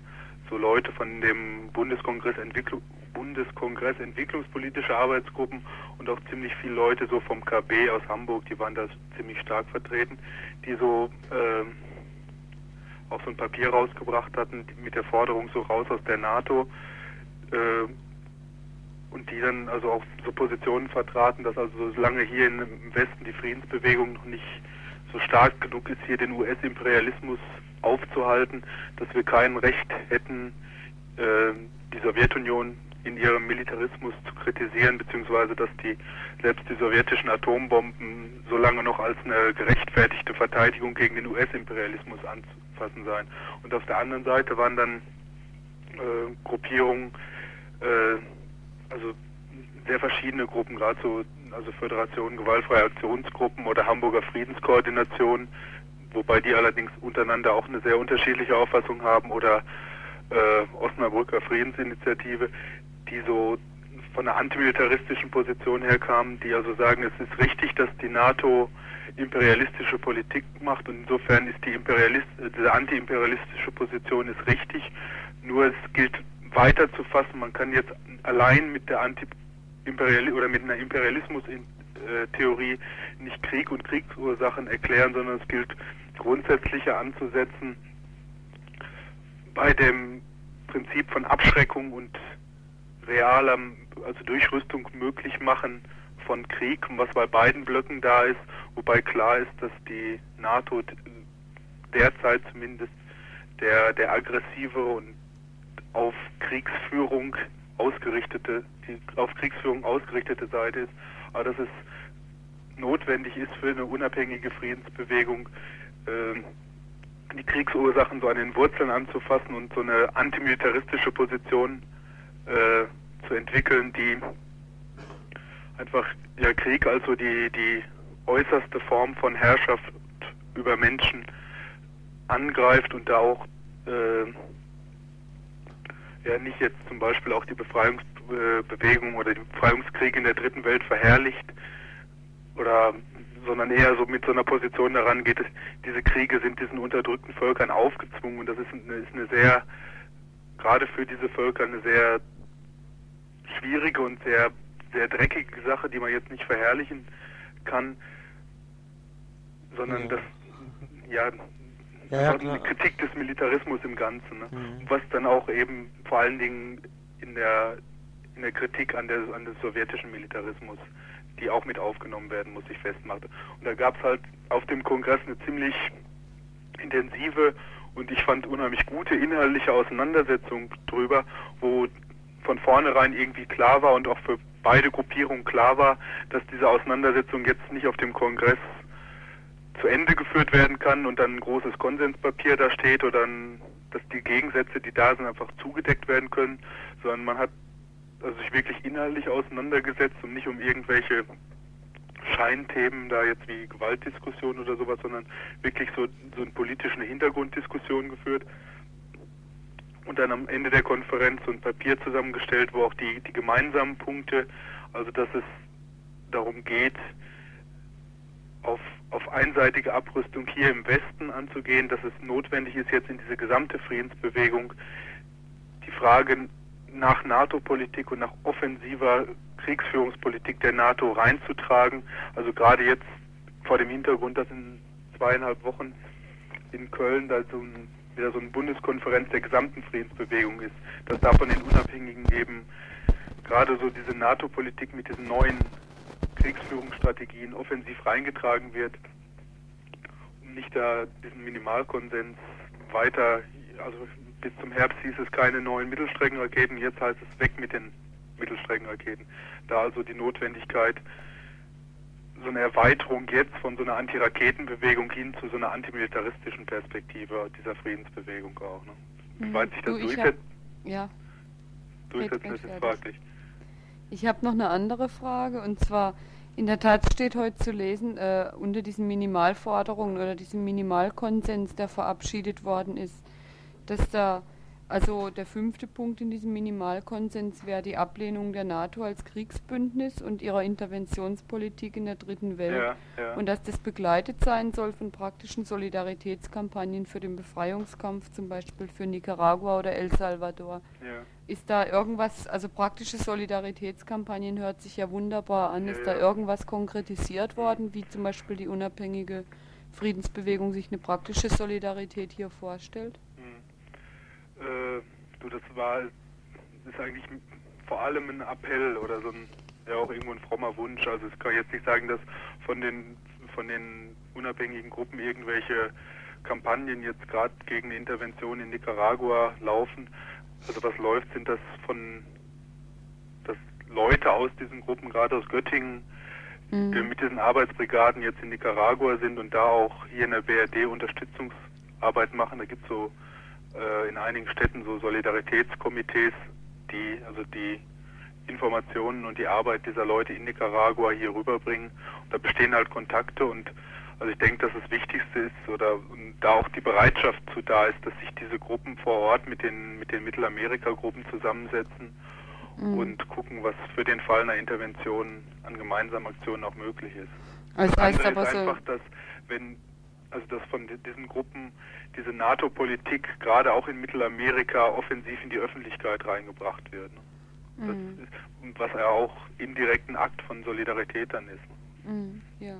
S9: so Leute von dem Bundeskongress Entwicklung Bundeskongress entwicklungspolitische Arbeitsgruppen und auch ziemlich viele Leute so vom KB aus Hamburg, die waren da ziemlich stark vertreten, die so äh, auch so ein Papier rausgebracht hatten mit der Forderung so raus aus der NATO äh, und die dann also auch so Positionen vertraten, dass also solange hier im Westen die Friedensbewegung noch nicht so stark genug ist, hier den US-Imperialismus aufzuhalten, dass wir kein Recht hätten, äh, die Sowjetunion in ihrem Militarismus zu kritisieren, beziehungsweise dass die selbst die sowjetischen Atombomben so lange noch als eine gerechtfertigte Verteidigung gegen den US-Imperialismus anzufassen seien. Und auf der anderen Seite waren dann äh, Gruppierungen, äh, also sehr verschiedene Gruppen, gerade so also Föderation gewaltfreie Aktionsgruppen oder Hamburger Friedenskoordination, wobei die allerdings untereinander auch eine sehr unterschiedliche Auffassung haben oder äh, Osnabrücker Friedensinitiative, die so von einer antimilitaristischen Position herkamen, die also sagen, es ist richtig, dass die NATO imperialistische Politik macht und insofern ist die Imperialist, diese antiimperialistische Position ist richtig, nur es gilt weiter zu fassen, man kann jetzt allein mit der anti oder mit einer Imperialismus-Theorie nicht Krieg und Kriegsursachen erklären, sondern es gilt grundsätzlicher anzusetzen bei dem Prinzip von Abschreckung und realer, also Durchrüstung möglich machen von Krieg, was bei beiden Blöcken da ist, wobei klar ist, dass die NATO derzeit zumindest der, der aggressive und auf Kriegsführung ausgerichtete, die auf Kriegsführung ausgerichtete Seite ist, aber dass es notwendig ist für eine unabhängige Friedensbewegung, äh, die Kriegsursachen so an den Wurzeln anzufassen und so eine antimilitaristische Position äh, zu entwickeln, die einfach ja Krieg also die die äußerste Form von Herrschaft über Menschen angreift und da auch äh, ja nicht jetzt zum Beispiel auch die Befreiungsbewegung oder die Befreiungskriege in der dritten Welt verherrlicht oder sondern eher so mit so einer Position daran geht, dass diese Kriege sind diesen unterdrückten Völkern aufgezwungen und das ist eine, ist eine sehr, gerade für diese Völker eine sehr schwierige und sehr, sehr dreckige Sache, die man jetzt nicht verherrlichen kann, sondern
S1: Ja.
S9: das, ja,
S1: Ja, ja.
S9: Kritik des Militarismus im Ganzen, ne?
S1: Mhm.
S9: was dann auch eben vor allen Dingen in der in der Kritik an der an des sowjetischen Militarismus, die auch mit aufgenommen werden muss, sich festmachte. Und da gab es halt auf dem Kongress eine ziemlich intensive und ich fand unheimlich gute inhaltliche Auseinandersetzung drüber, wo von vornherein irgendwie klar war und auch für beide Gruppierungen klar war, dass diese Auseinandersetzung jetzt nicht auf dem Kongress zu Ende geführt werden kann und dann ein großes Konsenspapier da steht oder ein, dass die Gegensätze, die da sind, einfach zugedeckt werden können, sondern man hat also sich wirklich inhaltlich auseinandergesetzt und nicht um irgendwelche Scheinthemen da jetzt wie Gewaltdiskussion oder sowas, sondern wirklich so, so eine politische Hintergrunddiskussion geführt und dann am Ende der Konferenz so ein Papier zusammengestellt, wo auch die, die gemeinsamen Punkte, also dass es darum geht, auf, auf einseitige Abrüstung hier im Westen anzugehen, dass es notwendig ist, jetzt in diese gesamte Friedensbewegung die Frage nach NATO-Politik und nach offensiver Kriegsführungspolitik der NATO reinzutragen. Also gerade jetzt vor dem Hintergrund, dass in zweieinhalb Wochen in Köln da so ein, wieder so eine Bundeskonferenz der gesamten Friedensbewegung ist, dass da von den Unabhängigen eben gerade so diese NATO-Politik mit diesen neuen Kriegsführungsstrategien offensiv reingetragen wird, um nicht da diesen Minimalkonsens weiter, also bis zum Herbst hieß es keine neuen Mittelstreckenraketen, jetzt heißt es weg mit den Mittelstreckenraketen. Da also die Notwendigkeit, so eine Erweiterung jetzt von so einer Antiraketenbewegung hin zu so einer antimilitaristischen Perspektive dieser Friedensbewegung auch. Ne? Wie
S3: Mhm.
S9: weit sich das
S3: Du,
S9: durchsetzt,
S3: Ja,
S9: durchsetzen ist
S3: fertig.
S9: fraglich.
S3: ich habe noch eine andere Frage und zwar In der Tat steht heute zu lesen, äh, unter diesen Minimalforderungen oder diesem Minimalkonsens, der verabschiedet worden ist, dass da, also der fünfte Punkt in diesem Minimalkonsens wäre die Ablehnung der NATO als Kriegsbündnis und ihrer Interventionspolitik in der dritten Welt.
S9: Ja, ja.
S3: Und dass das begleitet sein soll von praktischen Solidaritätskampagnen für den Befreiungskampf, zum Beispiel für Nicaragua oder El Salvador.
S9: ja.
S3: Ist da irgendwas, also praktische Solidaritätskampagnen hört sich ja wunderbar an. Ist da irgendwas konkretisiert worden, wie zum Beispiel die unabhängige Friedensbewegung sich eine praktische Solidarität hier vorstellt?
S9: Äh, du, das war, ist eigentlich vor allem ein Appell oder so ein, ja auch irgendwo ein frommer Wunsch. Also ich kann jetzt nicht sagen, dass von den, von den unabhängigen Gruppen irgendwelche Kampagnen jetzt gerade gegen eine Intervention in Nicaragua laufen. Also was läuft, sind das von, dass Leute aus diesen Gruppen, gerade aus Göttingen,
S3: Mhm.
S9: die mit diesen Arbeitsbrigaden jetzt in Nicaragua sind und da auch hier in der BRD Unterstützungsarbeit machen. Da gibt es so äh, in einigen Städten so Solidaritätskomitees, die also die Informationen und die Arbeit dieser Leute in Nicaragua hier rüberbringen. Und da bestehen halt Kontakte und also ich denke, dass das Wichtigste ist oder da auch die Bereitschaft zu da ist, dass sich diese Gruppen vor Ort mit den mit den Mittelamerika-Gruppen zusammensetzen
S3: Mhm.
S9: und gucken, was für den Fall einer Intervention an gemeinsamen Aktionen auch möglich ist.
S3: Also
S9: Das
S3: heißt aber
S9: ist
S3: so,
S9: einfach, dass wenn also dass von di- diesen Gruppen diese NATO-Politik gerade auch in Mittelamerika offensiv in die Öffentlichkeit reingebracht wird. ne?
S3: Mhm.
S9: ist, und was ja auch indirekt ein Akt von Solidarität dann ist.
S3: Mhm, ja.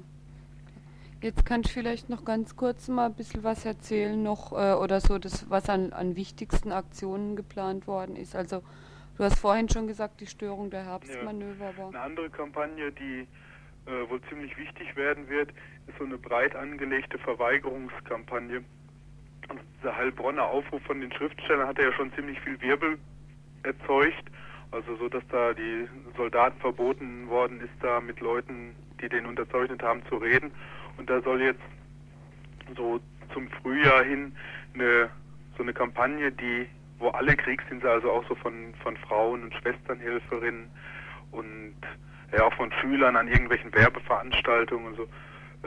S3: Jetzt kannst du vielleicht noch ganz kurz mal ein bisschen was erzählen noch äh, oder so, das, was an, an wichtigsten Aktionen geplant worden ist. Also du hast vorhin schon gesagt, die Störung der Herbstmanöver war.
S9: Eine andere Kampagne, die äh, wohl ziemlich wichtig werden wird, ist so eine breit angelegte Verweigerungskampagne. Und dieser Heilbronner Aufruf von den Schriftstellern hat ja schon ziemlich viel Wirbel erzeugt. Also so, dass da die Soldaten verboten worden ist, da mit Leuten, die den unterzeichnet haben, zu reden. Und da soll jetzt so zum Frühjahr hin eine so eine Kampagne, die wo alle Kriegsdienste, also auch so von von Frauen und Schwesternhelferinnen und ja auch von Schülern an irgendwelchen Werbeveranstaltungen und so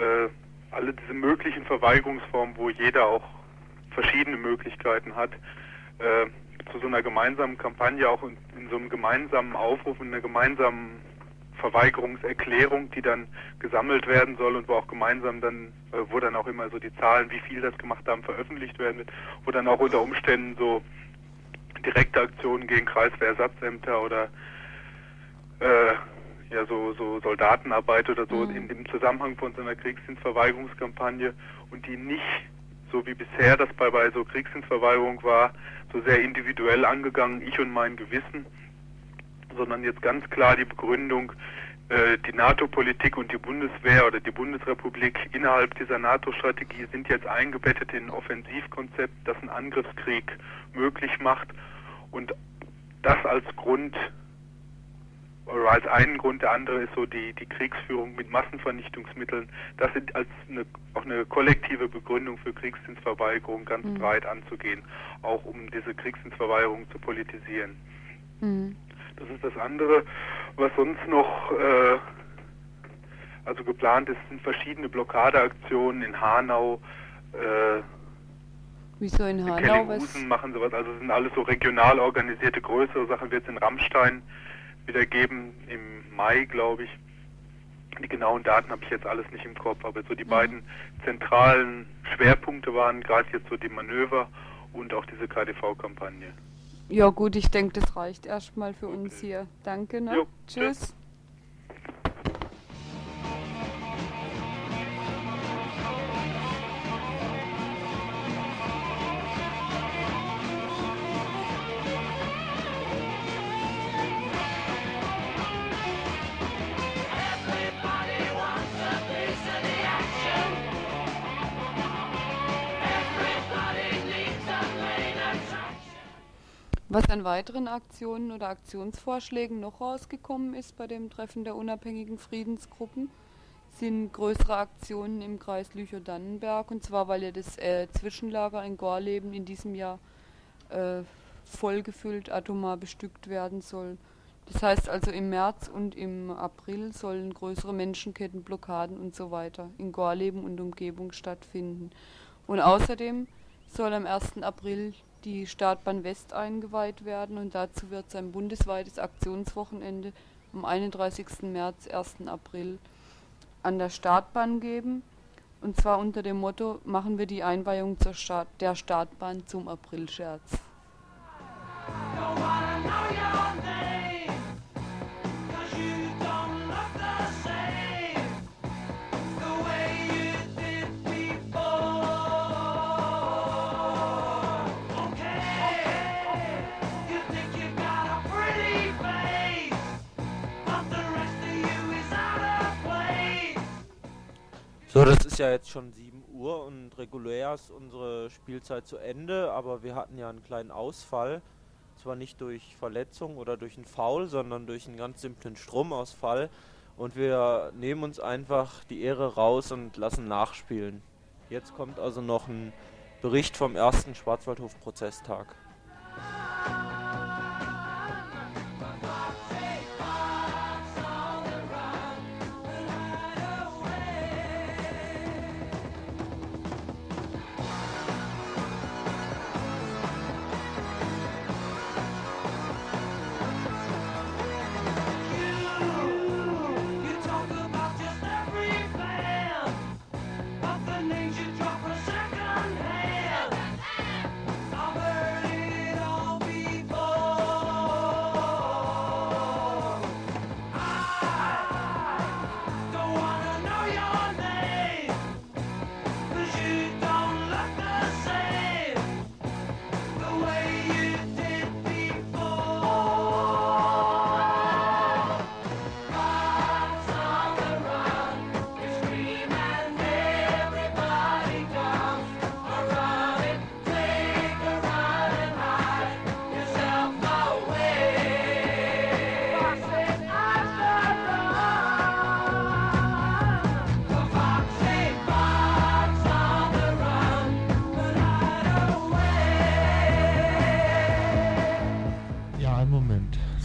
S9: äh, alle diese möglichen Verweigerungsformen, wo jeder auch verschiedene Möglichkeiten hat, äh, zu so einer gemeinsamen Kampagne, auch in, in so einem gemeinsamen Aufruf, in einer gemeinsamen Verweigerungserklärung, die dann gesammelt werden soll und wo auch gemeinsam dann, äh, wo dann auch immer so die Zahlen, wie viel das gemacht haben, veröffentlicht werden wird, wo dann auch unter Umständen so direkte Aktionen gegen Kreiswehrersatzämter oder äh, ja so so Soldatenarbeit oder so
S3: Mhm.
S9: in dem Zusammenhang von so einer Kriegsdienstverweigerungskampagne und die nicht so wie bisher das bei bei so Kriegsdienstverweigerung war, so sehr individuell angegangen, ich und mein Gewissen, sondern jetzt ganz klar die Begründung, äh, die NATO-Politik und die Bundeswehr oder die Bundesrepublik innerhalb dieser NATO-Strategie sind jetzt eingebettet in ein Offensivkonzept, das einen Angriffskrieg möglich macht und das als Grund als einen Grund, der andere ist so die, die Kriegsführung mit Massenvernichtungsmitteln. Das sind als eine, auch eine kollektive Begründung für Kriegsdienstverweigerung ganz
S3: Mhm.
S9: breit anzugehen, auch um diese Kriegsdienstverweigerung zu politisieren.
S3: Mhm.
S9: Das ist das andere, was sonst noch äh, also geplant ist, sind verschiedene Blockadeaktionen in Hanau, äh,
S3: Wieso in
S9: in
S3: Hanau was?
S9: Kellinghusen machen sowas. Also sind alles so regional organisierte größere Sachen. Wird es in Rammstein wieder geben im Mai, glaube ich. Die genauen Daten habe ich jetzt alles nicht im Kopf, aber so die
S3: Mhm.
S9: beiden zentralen Schwerpunkte waren gerade jetzt so die Manöver und auch diese KDV-Kampagne.
S3: Ja gut, ich denke, das reicht erstmal für uns
S9: Okay.
S3: hier. Danke, ne?
S9: Jo,
S3: Tschüss. Was weiteren Aktionen oder Aktionsvorschlägen noch rausgekommen ist bei dem Treffen der unabhängigen Friedensgruppen, sind größere Aktionen im Kreis Lüchow-Dannenberg. Und zwar, weil ja das äh, Zwischenlager in Gorleben in diesem Jahr äh, vollgefüllt atomar bestückt werden soll. Das heißt also im März und im April sollen größere Menschenketten, Blockaden und so weiter in Gorleben und Umgebung stattfinden. Und außerdem soll am 1. April die Startbahn West eingeweiht werden und dazu wird es ein bundesweites Aktionswochenende am 31. März, 1. April an der Startbahn geben. Und zwar unter dem Motto, machen wir die Einweihung Start der Startbahn zum Aprilscherz.
S4: Ist ja jetzt schon 7 Uhr und regulär ist unsere Spielzeit zu Ende, aber wir hatten ja einen kleinen Ausfall. Zwar nicht durch Verletzung oder durch einen Foul, sondern durch einen ganz simplen Stromausfall. Und wir nehmen uns einfach die Ehre raus und lassen nachspielen. Jetzt kommt also noch ein Bericht vom ersten Schwarzwaldhof-Prozesstag.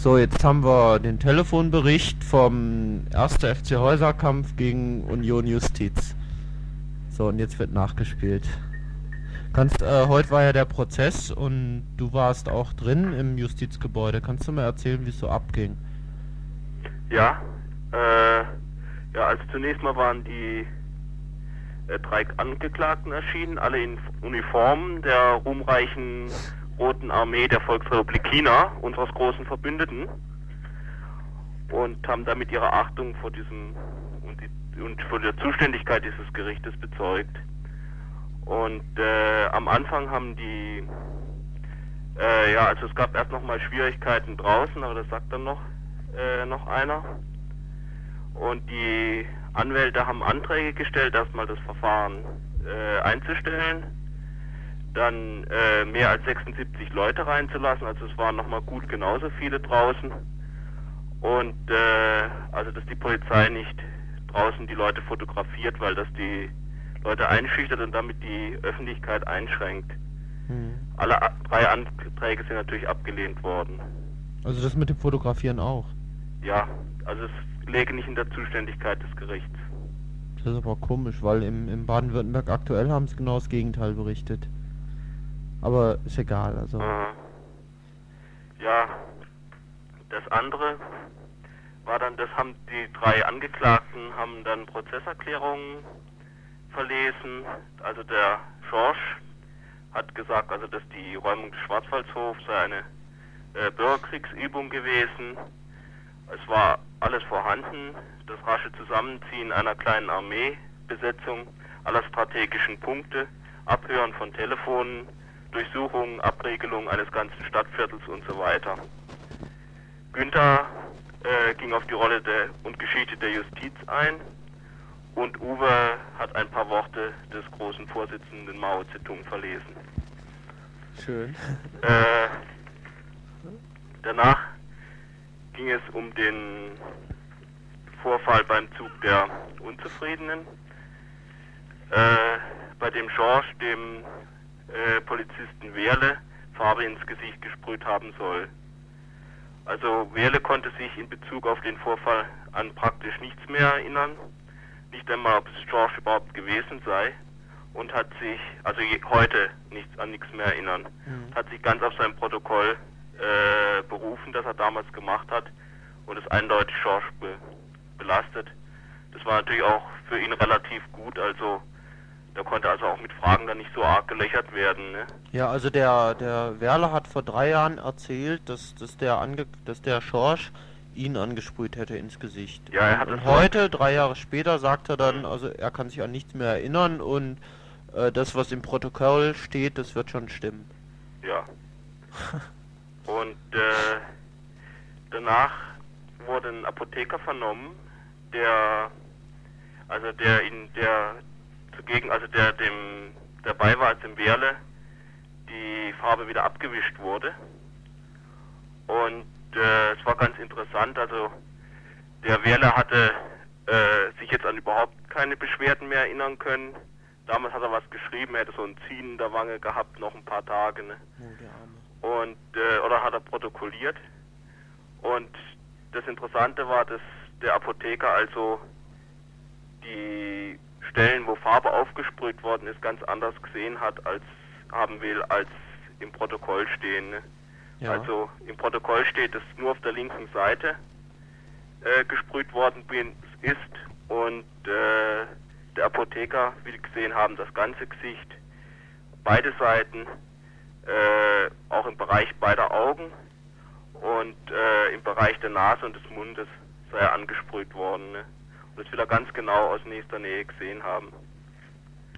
S4: So, jetzt haben wir den Telefonbericht vom 1. FC Häuserkampf gegen Union Justiz. So, und jetzt wird nachgespielt. Kannst, äh, heute war ja der Prozess und du warst auch drin im Justizgebäude. Kannst du mir erzählen, wie es so abging?
S10: Ja, äh, ja, also zunächst mal waren die äh, drei Angeklagten erschienen, alle in Uniformen der ruhmreichen Roten Armee der Volksrepublik China, unseres großen Verbündeten, und haben damit ihre Achtung vor diesem und, die, und vor der Zuständigkeit dieses Gerichtes bezeugt. Und äh, am Anfang haben die, äh, ja, also es gab erst nochmal Schwierigkeiten draußen, aber das sagt dann noch, äh, noch einer. Und die Anwälte haben Anträge gestellt, erstmal das Verfahren äh, einzustellen, dann äh, mehr als 76 Leute reinzulassen, also es waren nochmal gut genauso viele draußen. Und äh, also dass die Polizei nicht draußen die Leute fotografiert, weil das die Leute einschüchtert und damit die Öffentlichkeit einschränkt. Alle a- drei Anträge sind natürlich abgelehnt worden.
S1: Also das mit dem Fotografieren auch.
S10: Ja, also es läge nicht in der Zuständigkeit des Gerichts.
S1: Das ist aber komisch, weil im, im Baden-Württemberg aktuell haben sie genau das Gegenteil berichtet. Aber ist egal, also.
S10: Aha. Ja, das andere war dann, das haben die drei Angeklagten haben dann Prozesserklärungen verlesen. Also der Schorsch hat gesagt, also dass die Räumung des Schwarzwaldshofs sei eine äh, Bürgerkriegsübung gewesen. Es war alles vorhanden, das rasche Zusammenziehen einer kleinen Armeebesetzung aller strategischen Punkte, Abhören von Telefonen, Durchsuchungen, Abregelung eines ganzen Stadtviertels und so weiter. Günther äh, ging auf die Rolle der und Geschichte der Justiz ein und Uwe hat ein paar Worte des großen Vorsitzenden Mao Zedong verlesen.
S4: Schön.
S10: Äh, danach ging es um den Vorfall beim Zug der Unzufriedenen, äh, bei dem George dem äh, Polizisten Wehrle Farbe ins Gesicht gesprüht haben soll. Also Werle konnte sich in Bezug auf den Vorfall an praktisch nichts mehr erinnern, nicht einmal, ob es George überhaupt gewesen sei und hat sich, also heute nichts an nichts mehr erinnern,
S1: Mhm.
S10: hat sich ganz auf sein Protokoll äh, berufen, das er damals gemacht hat und es eindeutig George be belastet. Das war natürlich auch für ihn relativ gut, also da konnte also auch mit Fragen dann nicht so arg gelöchert werden. Ne?
S1: Ja, also der, der Werle hat vor drei Jahren erzählt, dass, dass der ange dass der Schorsch ihn angesprüht hätte ins Gesicht.
S10: Ja, er hat
S1: und
S10: das
S1: heute, drei Jahre später, sagt er dann, also er kann sich an nichts mehr erinnern und äh, das, was im Protokoll steht, das wird schon stimmen.
S10: Ja. Und äh, danach wurde ein Apotheker vernommen, der also der in der zugegen, also der dem dabei war, als im Werle die Farbe wieder abgewischt wurde. Und äh, es war ganz interessant, also der Werle hatte äh, sich jetzt an überhaupt keine Beschwerden mehr erinnern können. Damals hat er was geschrieben, er hätte so ein Ziehen in der Wange gehabt, noch ein paar Tage. Ne? und äh, oder hat er protokolliert und das Interessante war, dass der Apotheker also die Stellen, wo Farbe aufgesprüht worden ist, ganz anders gesehen hat, als haben will, als im Protokoll stehen. Ne?
S1: Ja.
S10: Also im Protokoll steht, dass nur auf der linken Seite äh, gesprüht worden bin, ist und äh, der Apotheker, wie Sie gesehen haben, das ganze Gesicht, beide Seiten, äh, auch im Bereich beider Augen und äh, im Bereich der Nase und des Mundes sei er angesprüht worden. Ne? Das will er ganz genau aus nächster Nähe gesehen haben.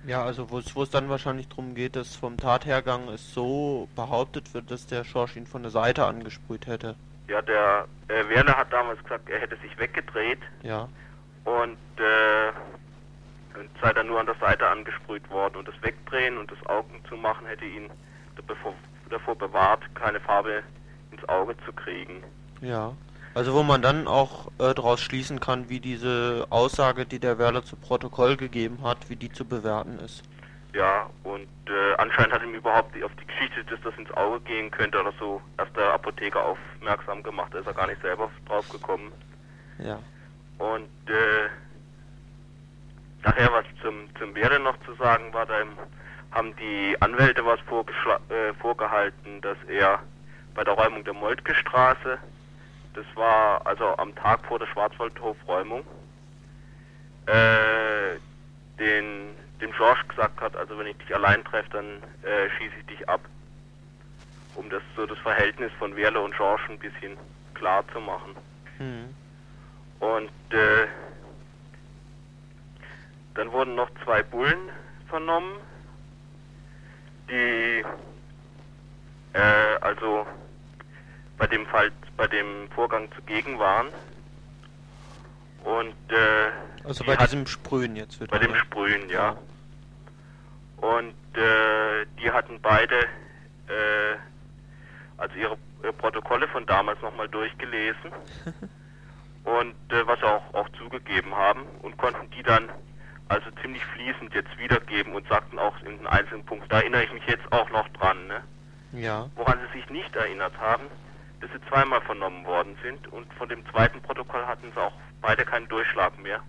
S1: Ja, also wo es wo es dann wahrscheinlich darum geht, dass vom Tathergang es so behauptet wird, dass der Schorsch ihn von der Seite angesprüht hätte.
S10: Ja, der äh, Werner hat damals gesagt, er hätte sich weggedreht
S1: Ja.
S10: und, äh, und sei dann nur an der Seite angesprüht worden. Und das Wegdrehen und das Augen zu machen hätte ihn davor, davor bewahrt, keine Farbe ins Auge zu kriegen.
S1: Ja. Also wo man dann auch äh, daraus schließen kann, wie diese Aussage, die der Werler zu Protokoll gegeben hat, wie die zu bewerten ist.
S10: Ja, und äh, anscheinend hat ihm überhaupt auf die Geschichte, dass das ins Auge gehen könnte oder so, erst der Apotheker aufmerksam gemacht. Da ist er gar nicht selber drauf gekommen.
S1: Ja.
S10: Und äh, nachher was zum, zum Werle noch zu sagen war, da haben die Anwälte was äh, vorgehalten, dass er bei der Räumung der Moltke-Straße, das war also am Tag vor der Schwarzwaldhof-Räumung, äh, den, dem George gesagt hat, also wenn ich dich allein treffe, dann äh, schieße ich dich ab. Um das so das Verhältnis von Werle und George ein bisschen klar zu machen.
S1: Hm.
S10: Und äh, dann wurden noch zwei Bullen vernommen, die äh, also bei dem Fall, bei dem Vorgang zugegen waren. Und äh,
S1: Also
S10: die
S1: bei
S10: hat-
S1: diesem Sprühen jetzt wird
S10: bei dem Sprühen, ja. Und äh, die hatten beide äh, also ihre, ihre Protokolle von damals nochmal durchgelesen und äh, was sie auch, auch zugegeben haben und konnten die dann also ziemlich fließend jetzt wiedergeben und sagten auch in den einzelnen Punkten, da erinnere ich mich jetzt auch noch dran, ne?
S1: Ja.
S10: woran sie sich nicht erinnert haben, dass sie zweimal vernommen worden sind und von dem zweiten Protokoll hatten sie auch beide keinen Durchschlag mehr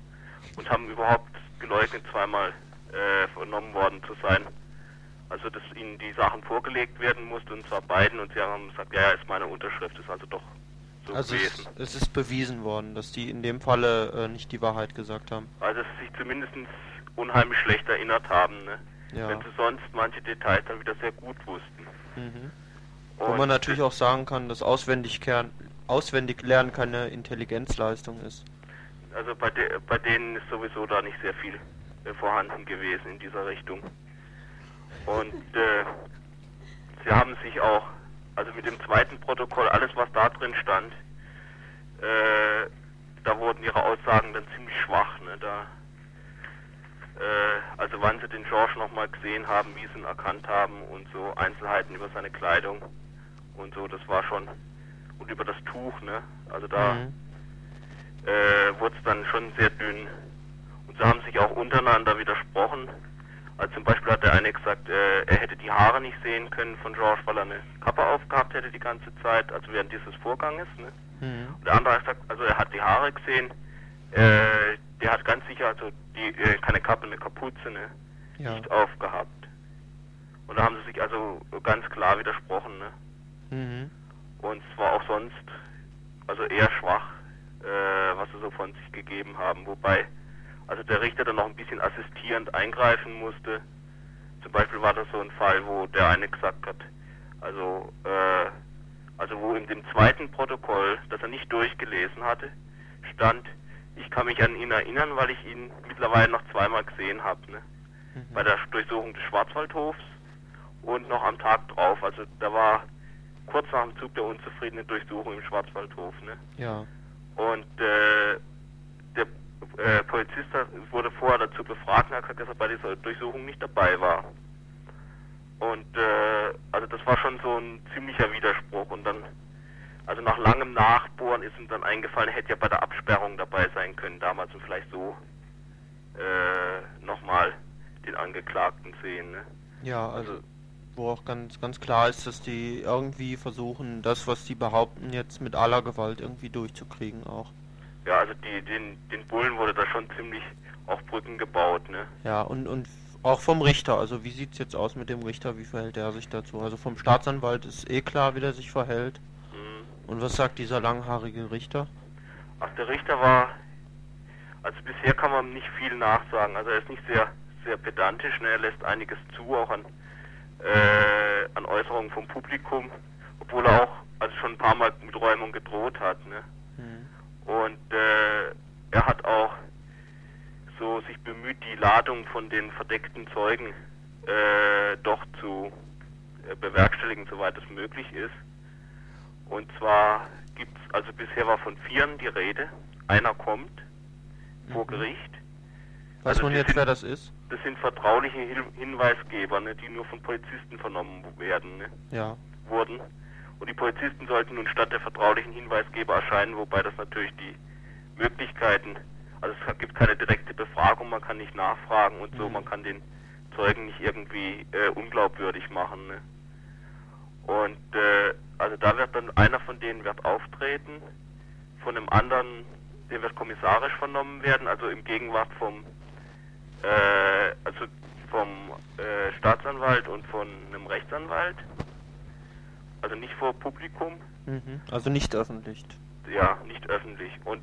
S10: und haben überhaupt geleugnet, zweimal äh, vernommen worden zu sein. Also dass ihnen die Sachen vorgelegt werden mussten und zwar beiden und sie haben gesagt, ja, ja, ist meine Unterschrift, ist also doch so
S1: Also
S10: gewesen.
S1: es, es ist bewiesen worden, dass die in dem Falle äh, nicht die Wahrheit gesagt haben.
S10: Also dass sie sich zumindest unheimlich schlecht erinnert haben, ne?
S1: Ja.
S10: wenn sie sonst manche Details dann wieder sehr gut wussten.
S1: Mhm. Wo man natürlich auch sagen kann, dass auswendig, kern, auswendig lernen keine Intelligenzleistung ist.
S10: Also bei, de bei denen ist sowieso da nicht sehr viel äh, vorhanden gewesen in dieser Richtung. Und äh, sie haben sich auch, also mit dem zweiten Protokoll, alles was da drin stand, äh, da wurden ihre Aussagen dann ziemlich schwach. Ne? Da, äh, also wann sie den George nochmal gesehen haben, wie sie ihn erkannt haben und so Einzelheiten über seine Kleidung und so, das war schon, und über das Tuch, ne? Also da
S1: Mhm.
S10: äh, wurde es dann schon sehr dünn. Und sie haben sich auch untereinander widersprochen. Also zum Beispiel hat der eine gesagt, äh, er hätte die Haare nicht sehen können von George, weil er eine Kappe aufgehabt hätte die ganze Zeit, also während dieses Vorganges. Ne?
S1: Mhm.
S10: Und der andere hat gesagt, also er hat die Haare gesehen, äh, der hat ganz sicher also die äh, keine Kappe, eine Kapuze ne?
S1: Ja.
S10: nicht aufgehabt. Und da haben sie sich also ganz klar widersprochen. Ne?
S1: Mhm.
S10: Und es war auch sonst also eher schwach, äh, was sie so von sich gegeben haben. Wobei also der Richter dann noch ein bisschen assistierend eingreifen musste. Zum Beispiel war das so ein Fall, wo der eine gesagt hat, also äh, also wo in dem zweiten Protokoll, das er nicht durchgelesen hatte, stand, ich kann mich an ihn erinnern, weil ich ihn mittlerweile noch zweimal gesehen habe, ne?
S1: Mhm.
S10: bei der Durchsuchung des Schwarzwaldhofs und noch am Tag drauf. Also da war kurz nach dem Zug der unzufriedene Durchsuchung im Schwarzwaldhof. Ne?
S1: Ja.
S10: Und äh, der äh, Polizist wurde vorher dazu befragt und hat gesagt, dass er bei dieser Durchsuchung nicht dabei war. Und äh, also das war schon so ein ziemlicher Widerspruch. Und dann, also nach langem Nachbohren ist ihm dann eingefallen, er hätte ja bei der Absperrung dabei sein können damals und vielleicht so äh, nochmal den Angeklagten sehen. Ne?
S1: Ja, also wo auch ganz ganz klar ist, dass die irgendwie versuchen, das, was die behaupten, jetzt mit aller Gewalt irgendwie durchzukriegen auch.
S10: Ja, also die, den, den Bullen wurde da schon ziemlich auf Brücken gebaut, ne?
S1: Ja, und und auch vom Richter, also wie sieht's jetzt aus mit dem Richter, wie verhält er sich dazu? Also vom Staatsanwalt ist eh klar, wie der sich verhält.
S10: Mhm.
S1: Und was sagt dieser langhaarige Richter?
S10: Ach, der Richter war, also bisher kann man nicht viel nachsagen. Also er ist nicht sehr, sehr pedantisch, ne? er lässt einiges zu, auch an, äh, an Äußerungen vom Publikum, obwohl er auch also schon ein paar Mal mit Räumung gedroht hat. Ne?
S1: Hm.
S10: Und äh, er hat auch so sich bemüht, die Ladung von den verdeckten Zeugen äh, doch zu äh, bewerkstelligen, soweit es möglich ist. Und zwar gibt's, also bisher war von Vieren die Rede. Einer kommt vor
S1: Mhm.
S10: Gericht.
S1: Weiß
S10: Also
S1: man jetzt,
S10: sind-
S1: wer das ist?
S10: Das sind vertrauliche Hin Hinweisgeber, ne, die nur von Polizisten vernommen werden, ne,
S1: Ja.
S10: wurden. Und die Polizisten sollten nun statt der vertraulichen Hinweisgeber erscheinen, wobei das natürlich die Möglichkeiten, also es gibt keine direkte Befragung, man kann nicht nachfragen und so,
S1: Mhm.
S10: man kann den Zeugen nicht irgendwie äh, unglaubwürdig machen. Ne? Und äh, also da wird dann einer von denen wird auftreten, von einem anderen, der wird kommissarisch vernommen werden, also im Gegenwart vom äh, also vom äh, Staatsanwalt und von einem Rechtsanwalt. Also nicht vor Publikum,
S1: Mhm. Also nicht öffentlich.
S10: ja, nicht öffentlich. Und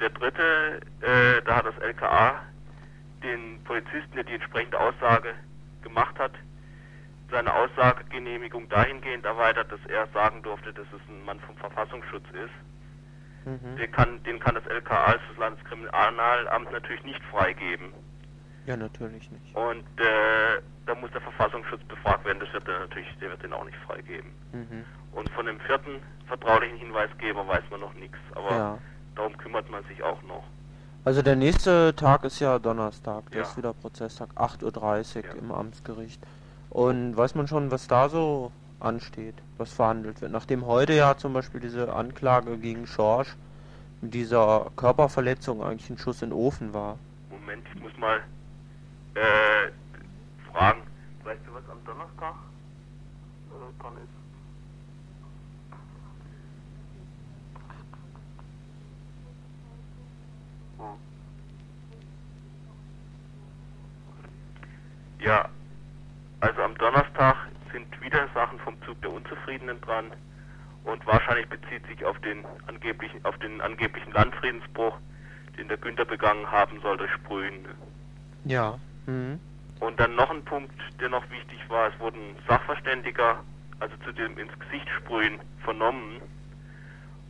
S10: der dritte, äh, da hat das LKA den Polizisten, der die entsprechende Aussage gemacht hat, seine Aussagegenehmigung dahingehend erweitert, dass er sagen durfte, dass es ein Mann vom Verfassungsschutz ist.
S1: Mhm.
S10: Den kann, den kann das LKA, das Landeskriminalamt, natürlich nicht freigeben.
S1: Ja, natürlich nicht.
S10: Und äh, da muss der Verfassungsschutz befragt werden, das wird er natürlich, der wird den auch nicht freigeben.
S1: Mhm.
S10: Und von dem vierten vertraulichen Hinweisgeber weiß man noch nichts, aber
S1: Ja.
S10: darum kümmert man sich auch noch.
S1: Also der nächste Tag ist ja Donnerstag, der
S10: Ja.
S1: ist wieder Prozesstag, 8.30 Uhr
S10: Ja.
S1: im Amtsgericht. Und weiß man schon, was da so ansteht, was verhandelt wird? Nachdem heute ja zum Beispiel diese Anklage gegen Schorsch mit dieser Körperverletzung eigentlich ein Schuss in den Ofen war.
S10: Moment, ich muss mal äh, fragen. Weißt du, was am Donnerstag äh, dran ist? Hm. Ja, also am Donnerstag sind wieder Sachen vom Zug der Unzufriedenen dran und wahrscheinlich bezieht sich auf den angeblichen, auf den angeblichen Landfriedensbruch, den der Günther begangen haben soll durch Sprühen.
S1: Ja. Mhm.
S10: Und dann noch ein Punkt, der noch wichtig war, es wurden Sachverständiger, also zu dem ins Gesicht sprühen, vernommen.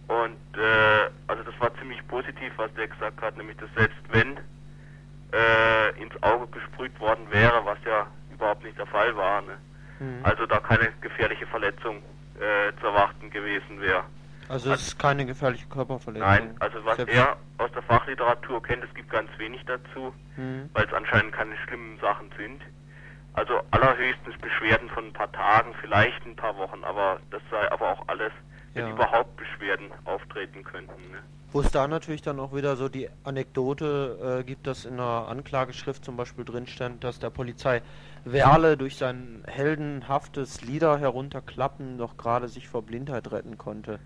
S10: Und äh, also das war ziemlich positiv, was der gesagt hat, nämlich dass selbst wenn äh, ins Auge gesprüht worden wäre, was ja überhaupt nicht der Fall war, ne?
S1: Mhm.
S10: also da keine gefährliche Verletzung äh, zu erwarten gewesen wäre.
S1: Also es ist keine gefährliche Körperverletzung.
S10: Nein, also was
S1: Selbst-
S10: er aus der Fachliteratur kennt, es gibt ganz wenig dazu.
S1: Mhm.
S10: weil es anscheinend keine schlimmen Sachen sind. Also allerhöchstens Beschwerden von ein paar Tagen, vielleicht ein paar Wochen, aber das sei aber auch alles wenn
S1: Ja.
S10: überhaupt Beschwerden auftreten könnten. Ne?
S1: Wo es da natürlich dann auch wieder so die Anekdote äh, gibt, dass in einer Anklageschrift zum Beispiel drin stand, dass der Polizei Werle durch sein heldenhaftes Lieder herunterklappen doch gerade sich vor Blindheit retten konnte.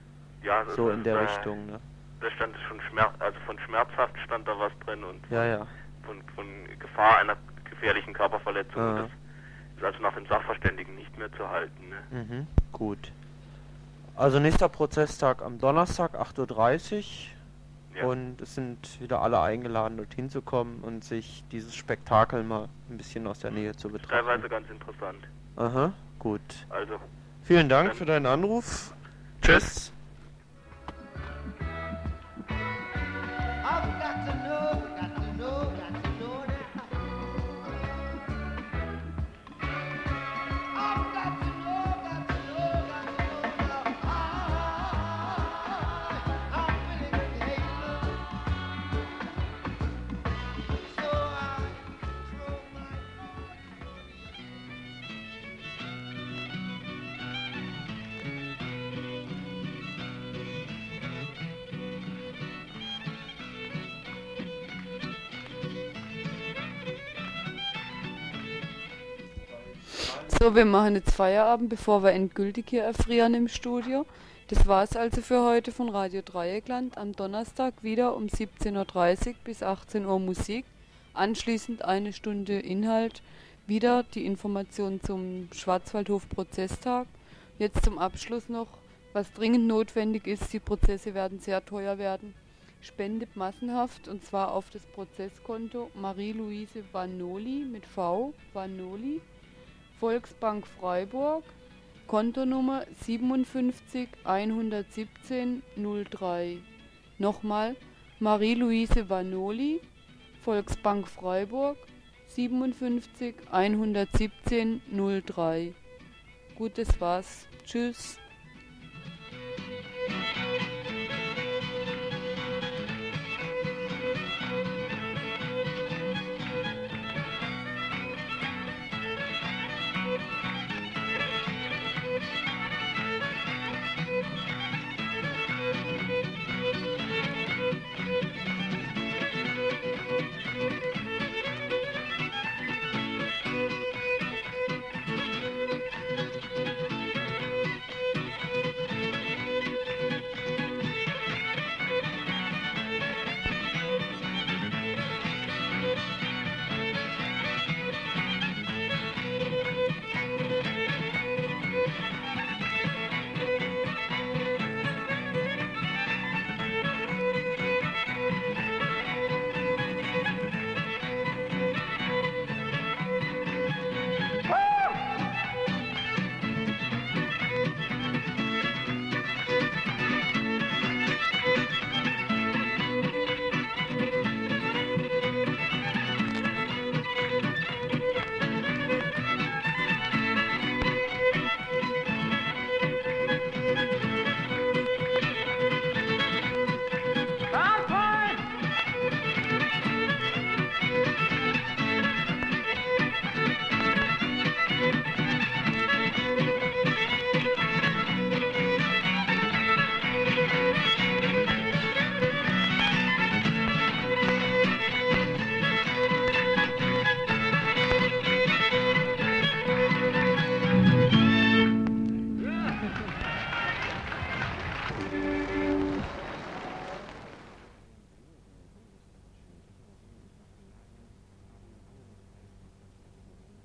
S10: Ja,
S1: So in der
S10: äh,
S1: Richtung, ne?
S10: Da stand schon Schmerz, also von schmerzhaft stand da was drin und
S1: Ja, ja.
S10: von, von Gefahr einer gefährlichen Körperverletzung.
S1: Ah.
S10: Das ist also nach dem Sachverständigen nicht mehr zu halten. Ne?
S1: Mhm, gut. Also nächster Prozesstag am Donnerstag, 8.30 Uhr.
S10: Ja.
S1: Und es sind wieder alle eingeladen, dorthin zu kommen und sich dieses Spektakel mal ein bisschen aus der Nähe zu betrachten.
S10: Teilweise ganz interessant.
S1: Aha, gut.
S10: Also,
S1: Vielen Dank für deinen Anruf.
S10: tschüss.
S2: So,
S3: wir machen jetzt Feierabend, bevor wir endgültig hier erfrieren im Studio. Das war's also für heute von Radio Dreieckland. Am Donnerstag wieder um 17.30 Uhr bis 18 Uhr Musik. Anschließend eine Stunde Inhalt. Wieder die Information zum Schwarzwaldhof-Prozesstag. Jetzt zum Abschluss noch, was dringend notwendig ist. Die Prozesse werden sehr teuer werden. Spendet massenhaft und zwar auf das Prozesskonto Marie-Louise Vanoli mit V, Vanoli, Volksbank Freiburg, Kontonummer 57 117 03. Nochmal Marie-Louise Vanoli, Volksbank Freiburg, 57 117 03. Gut, war's. Tschüss.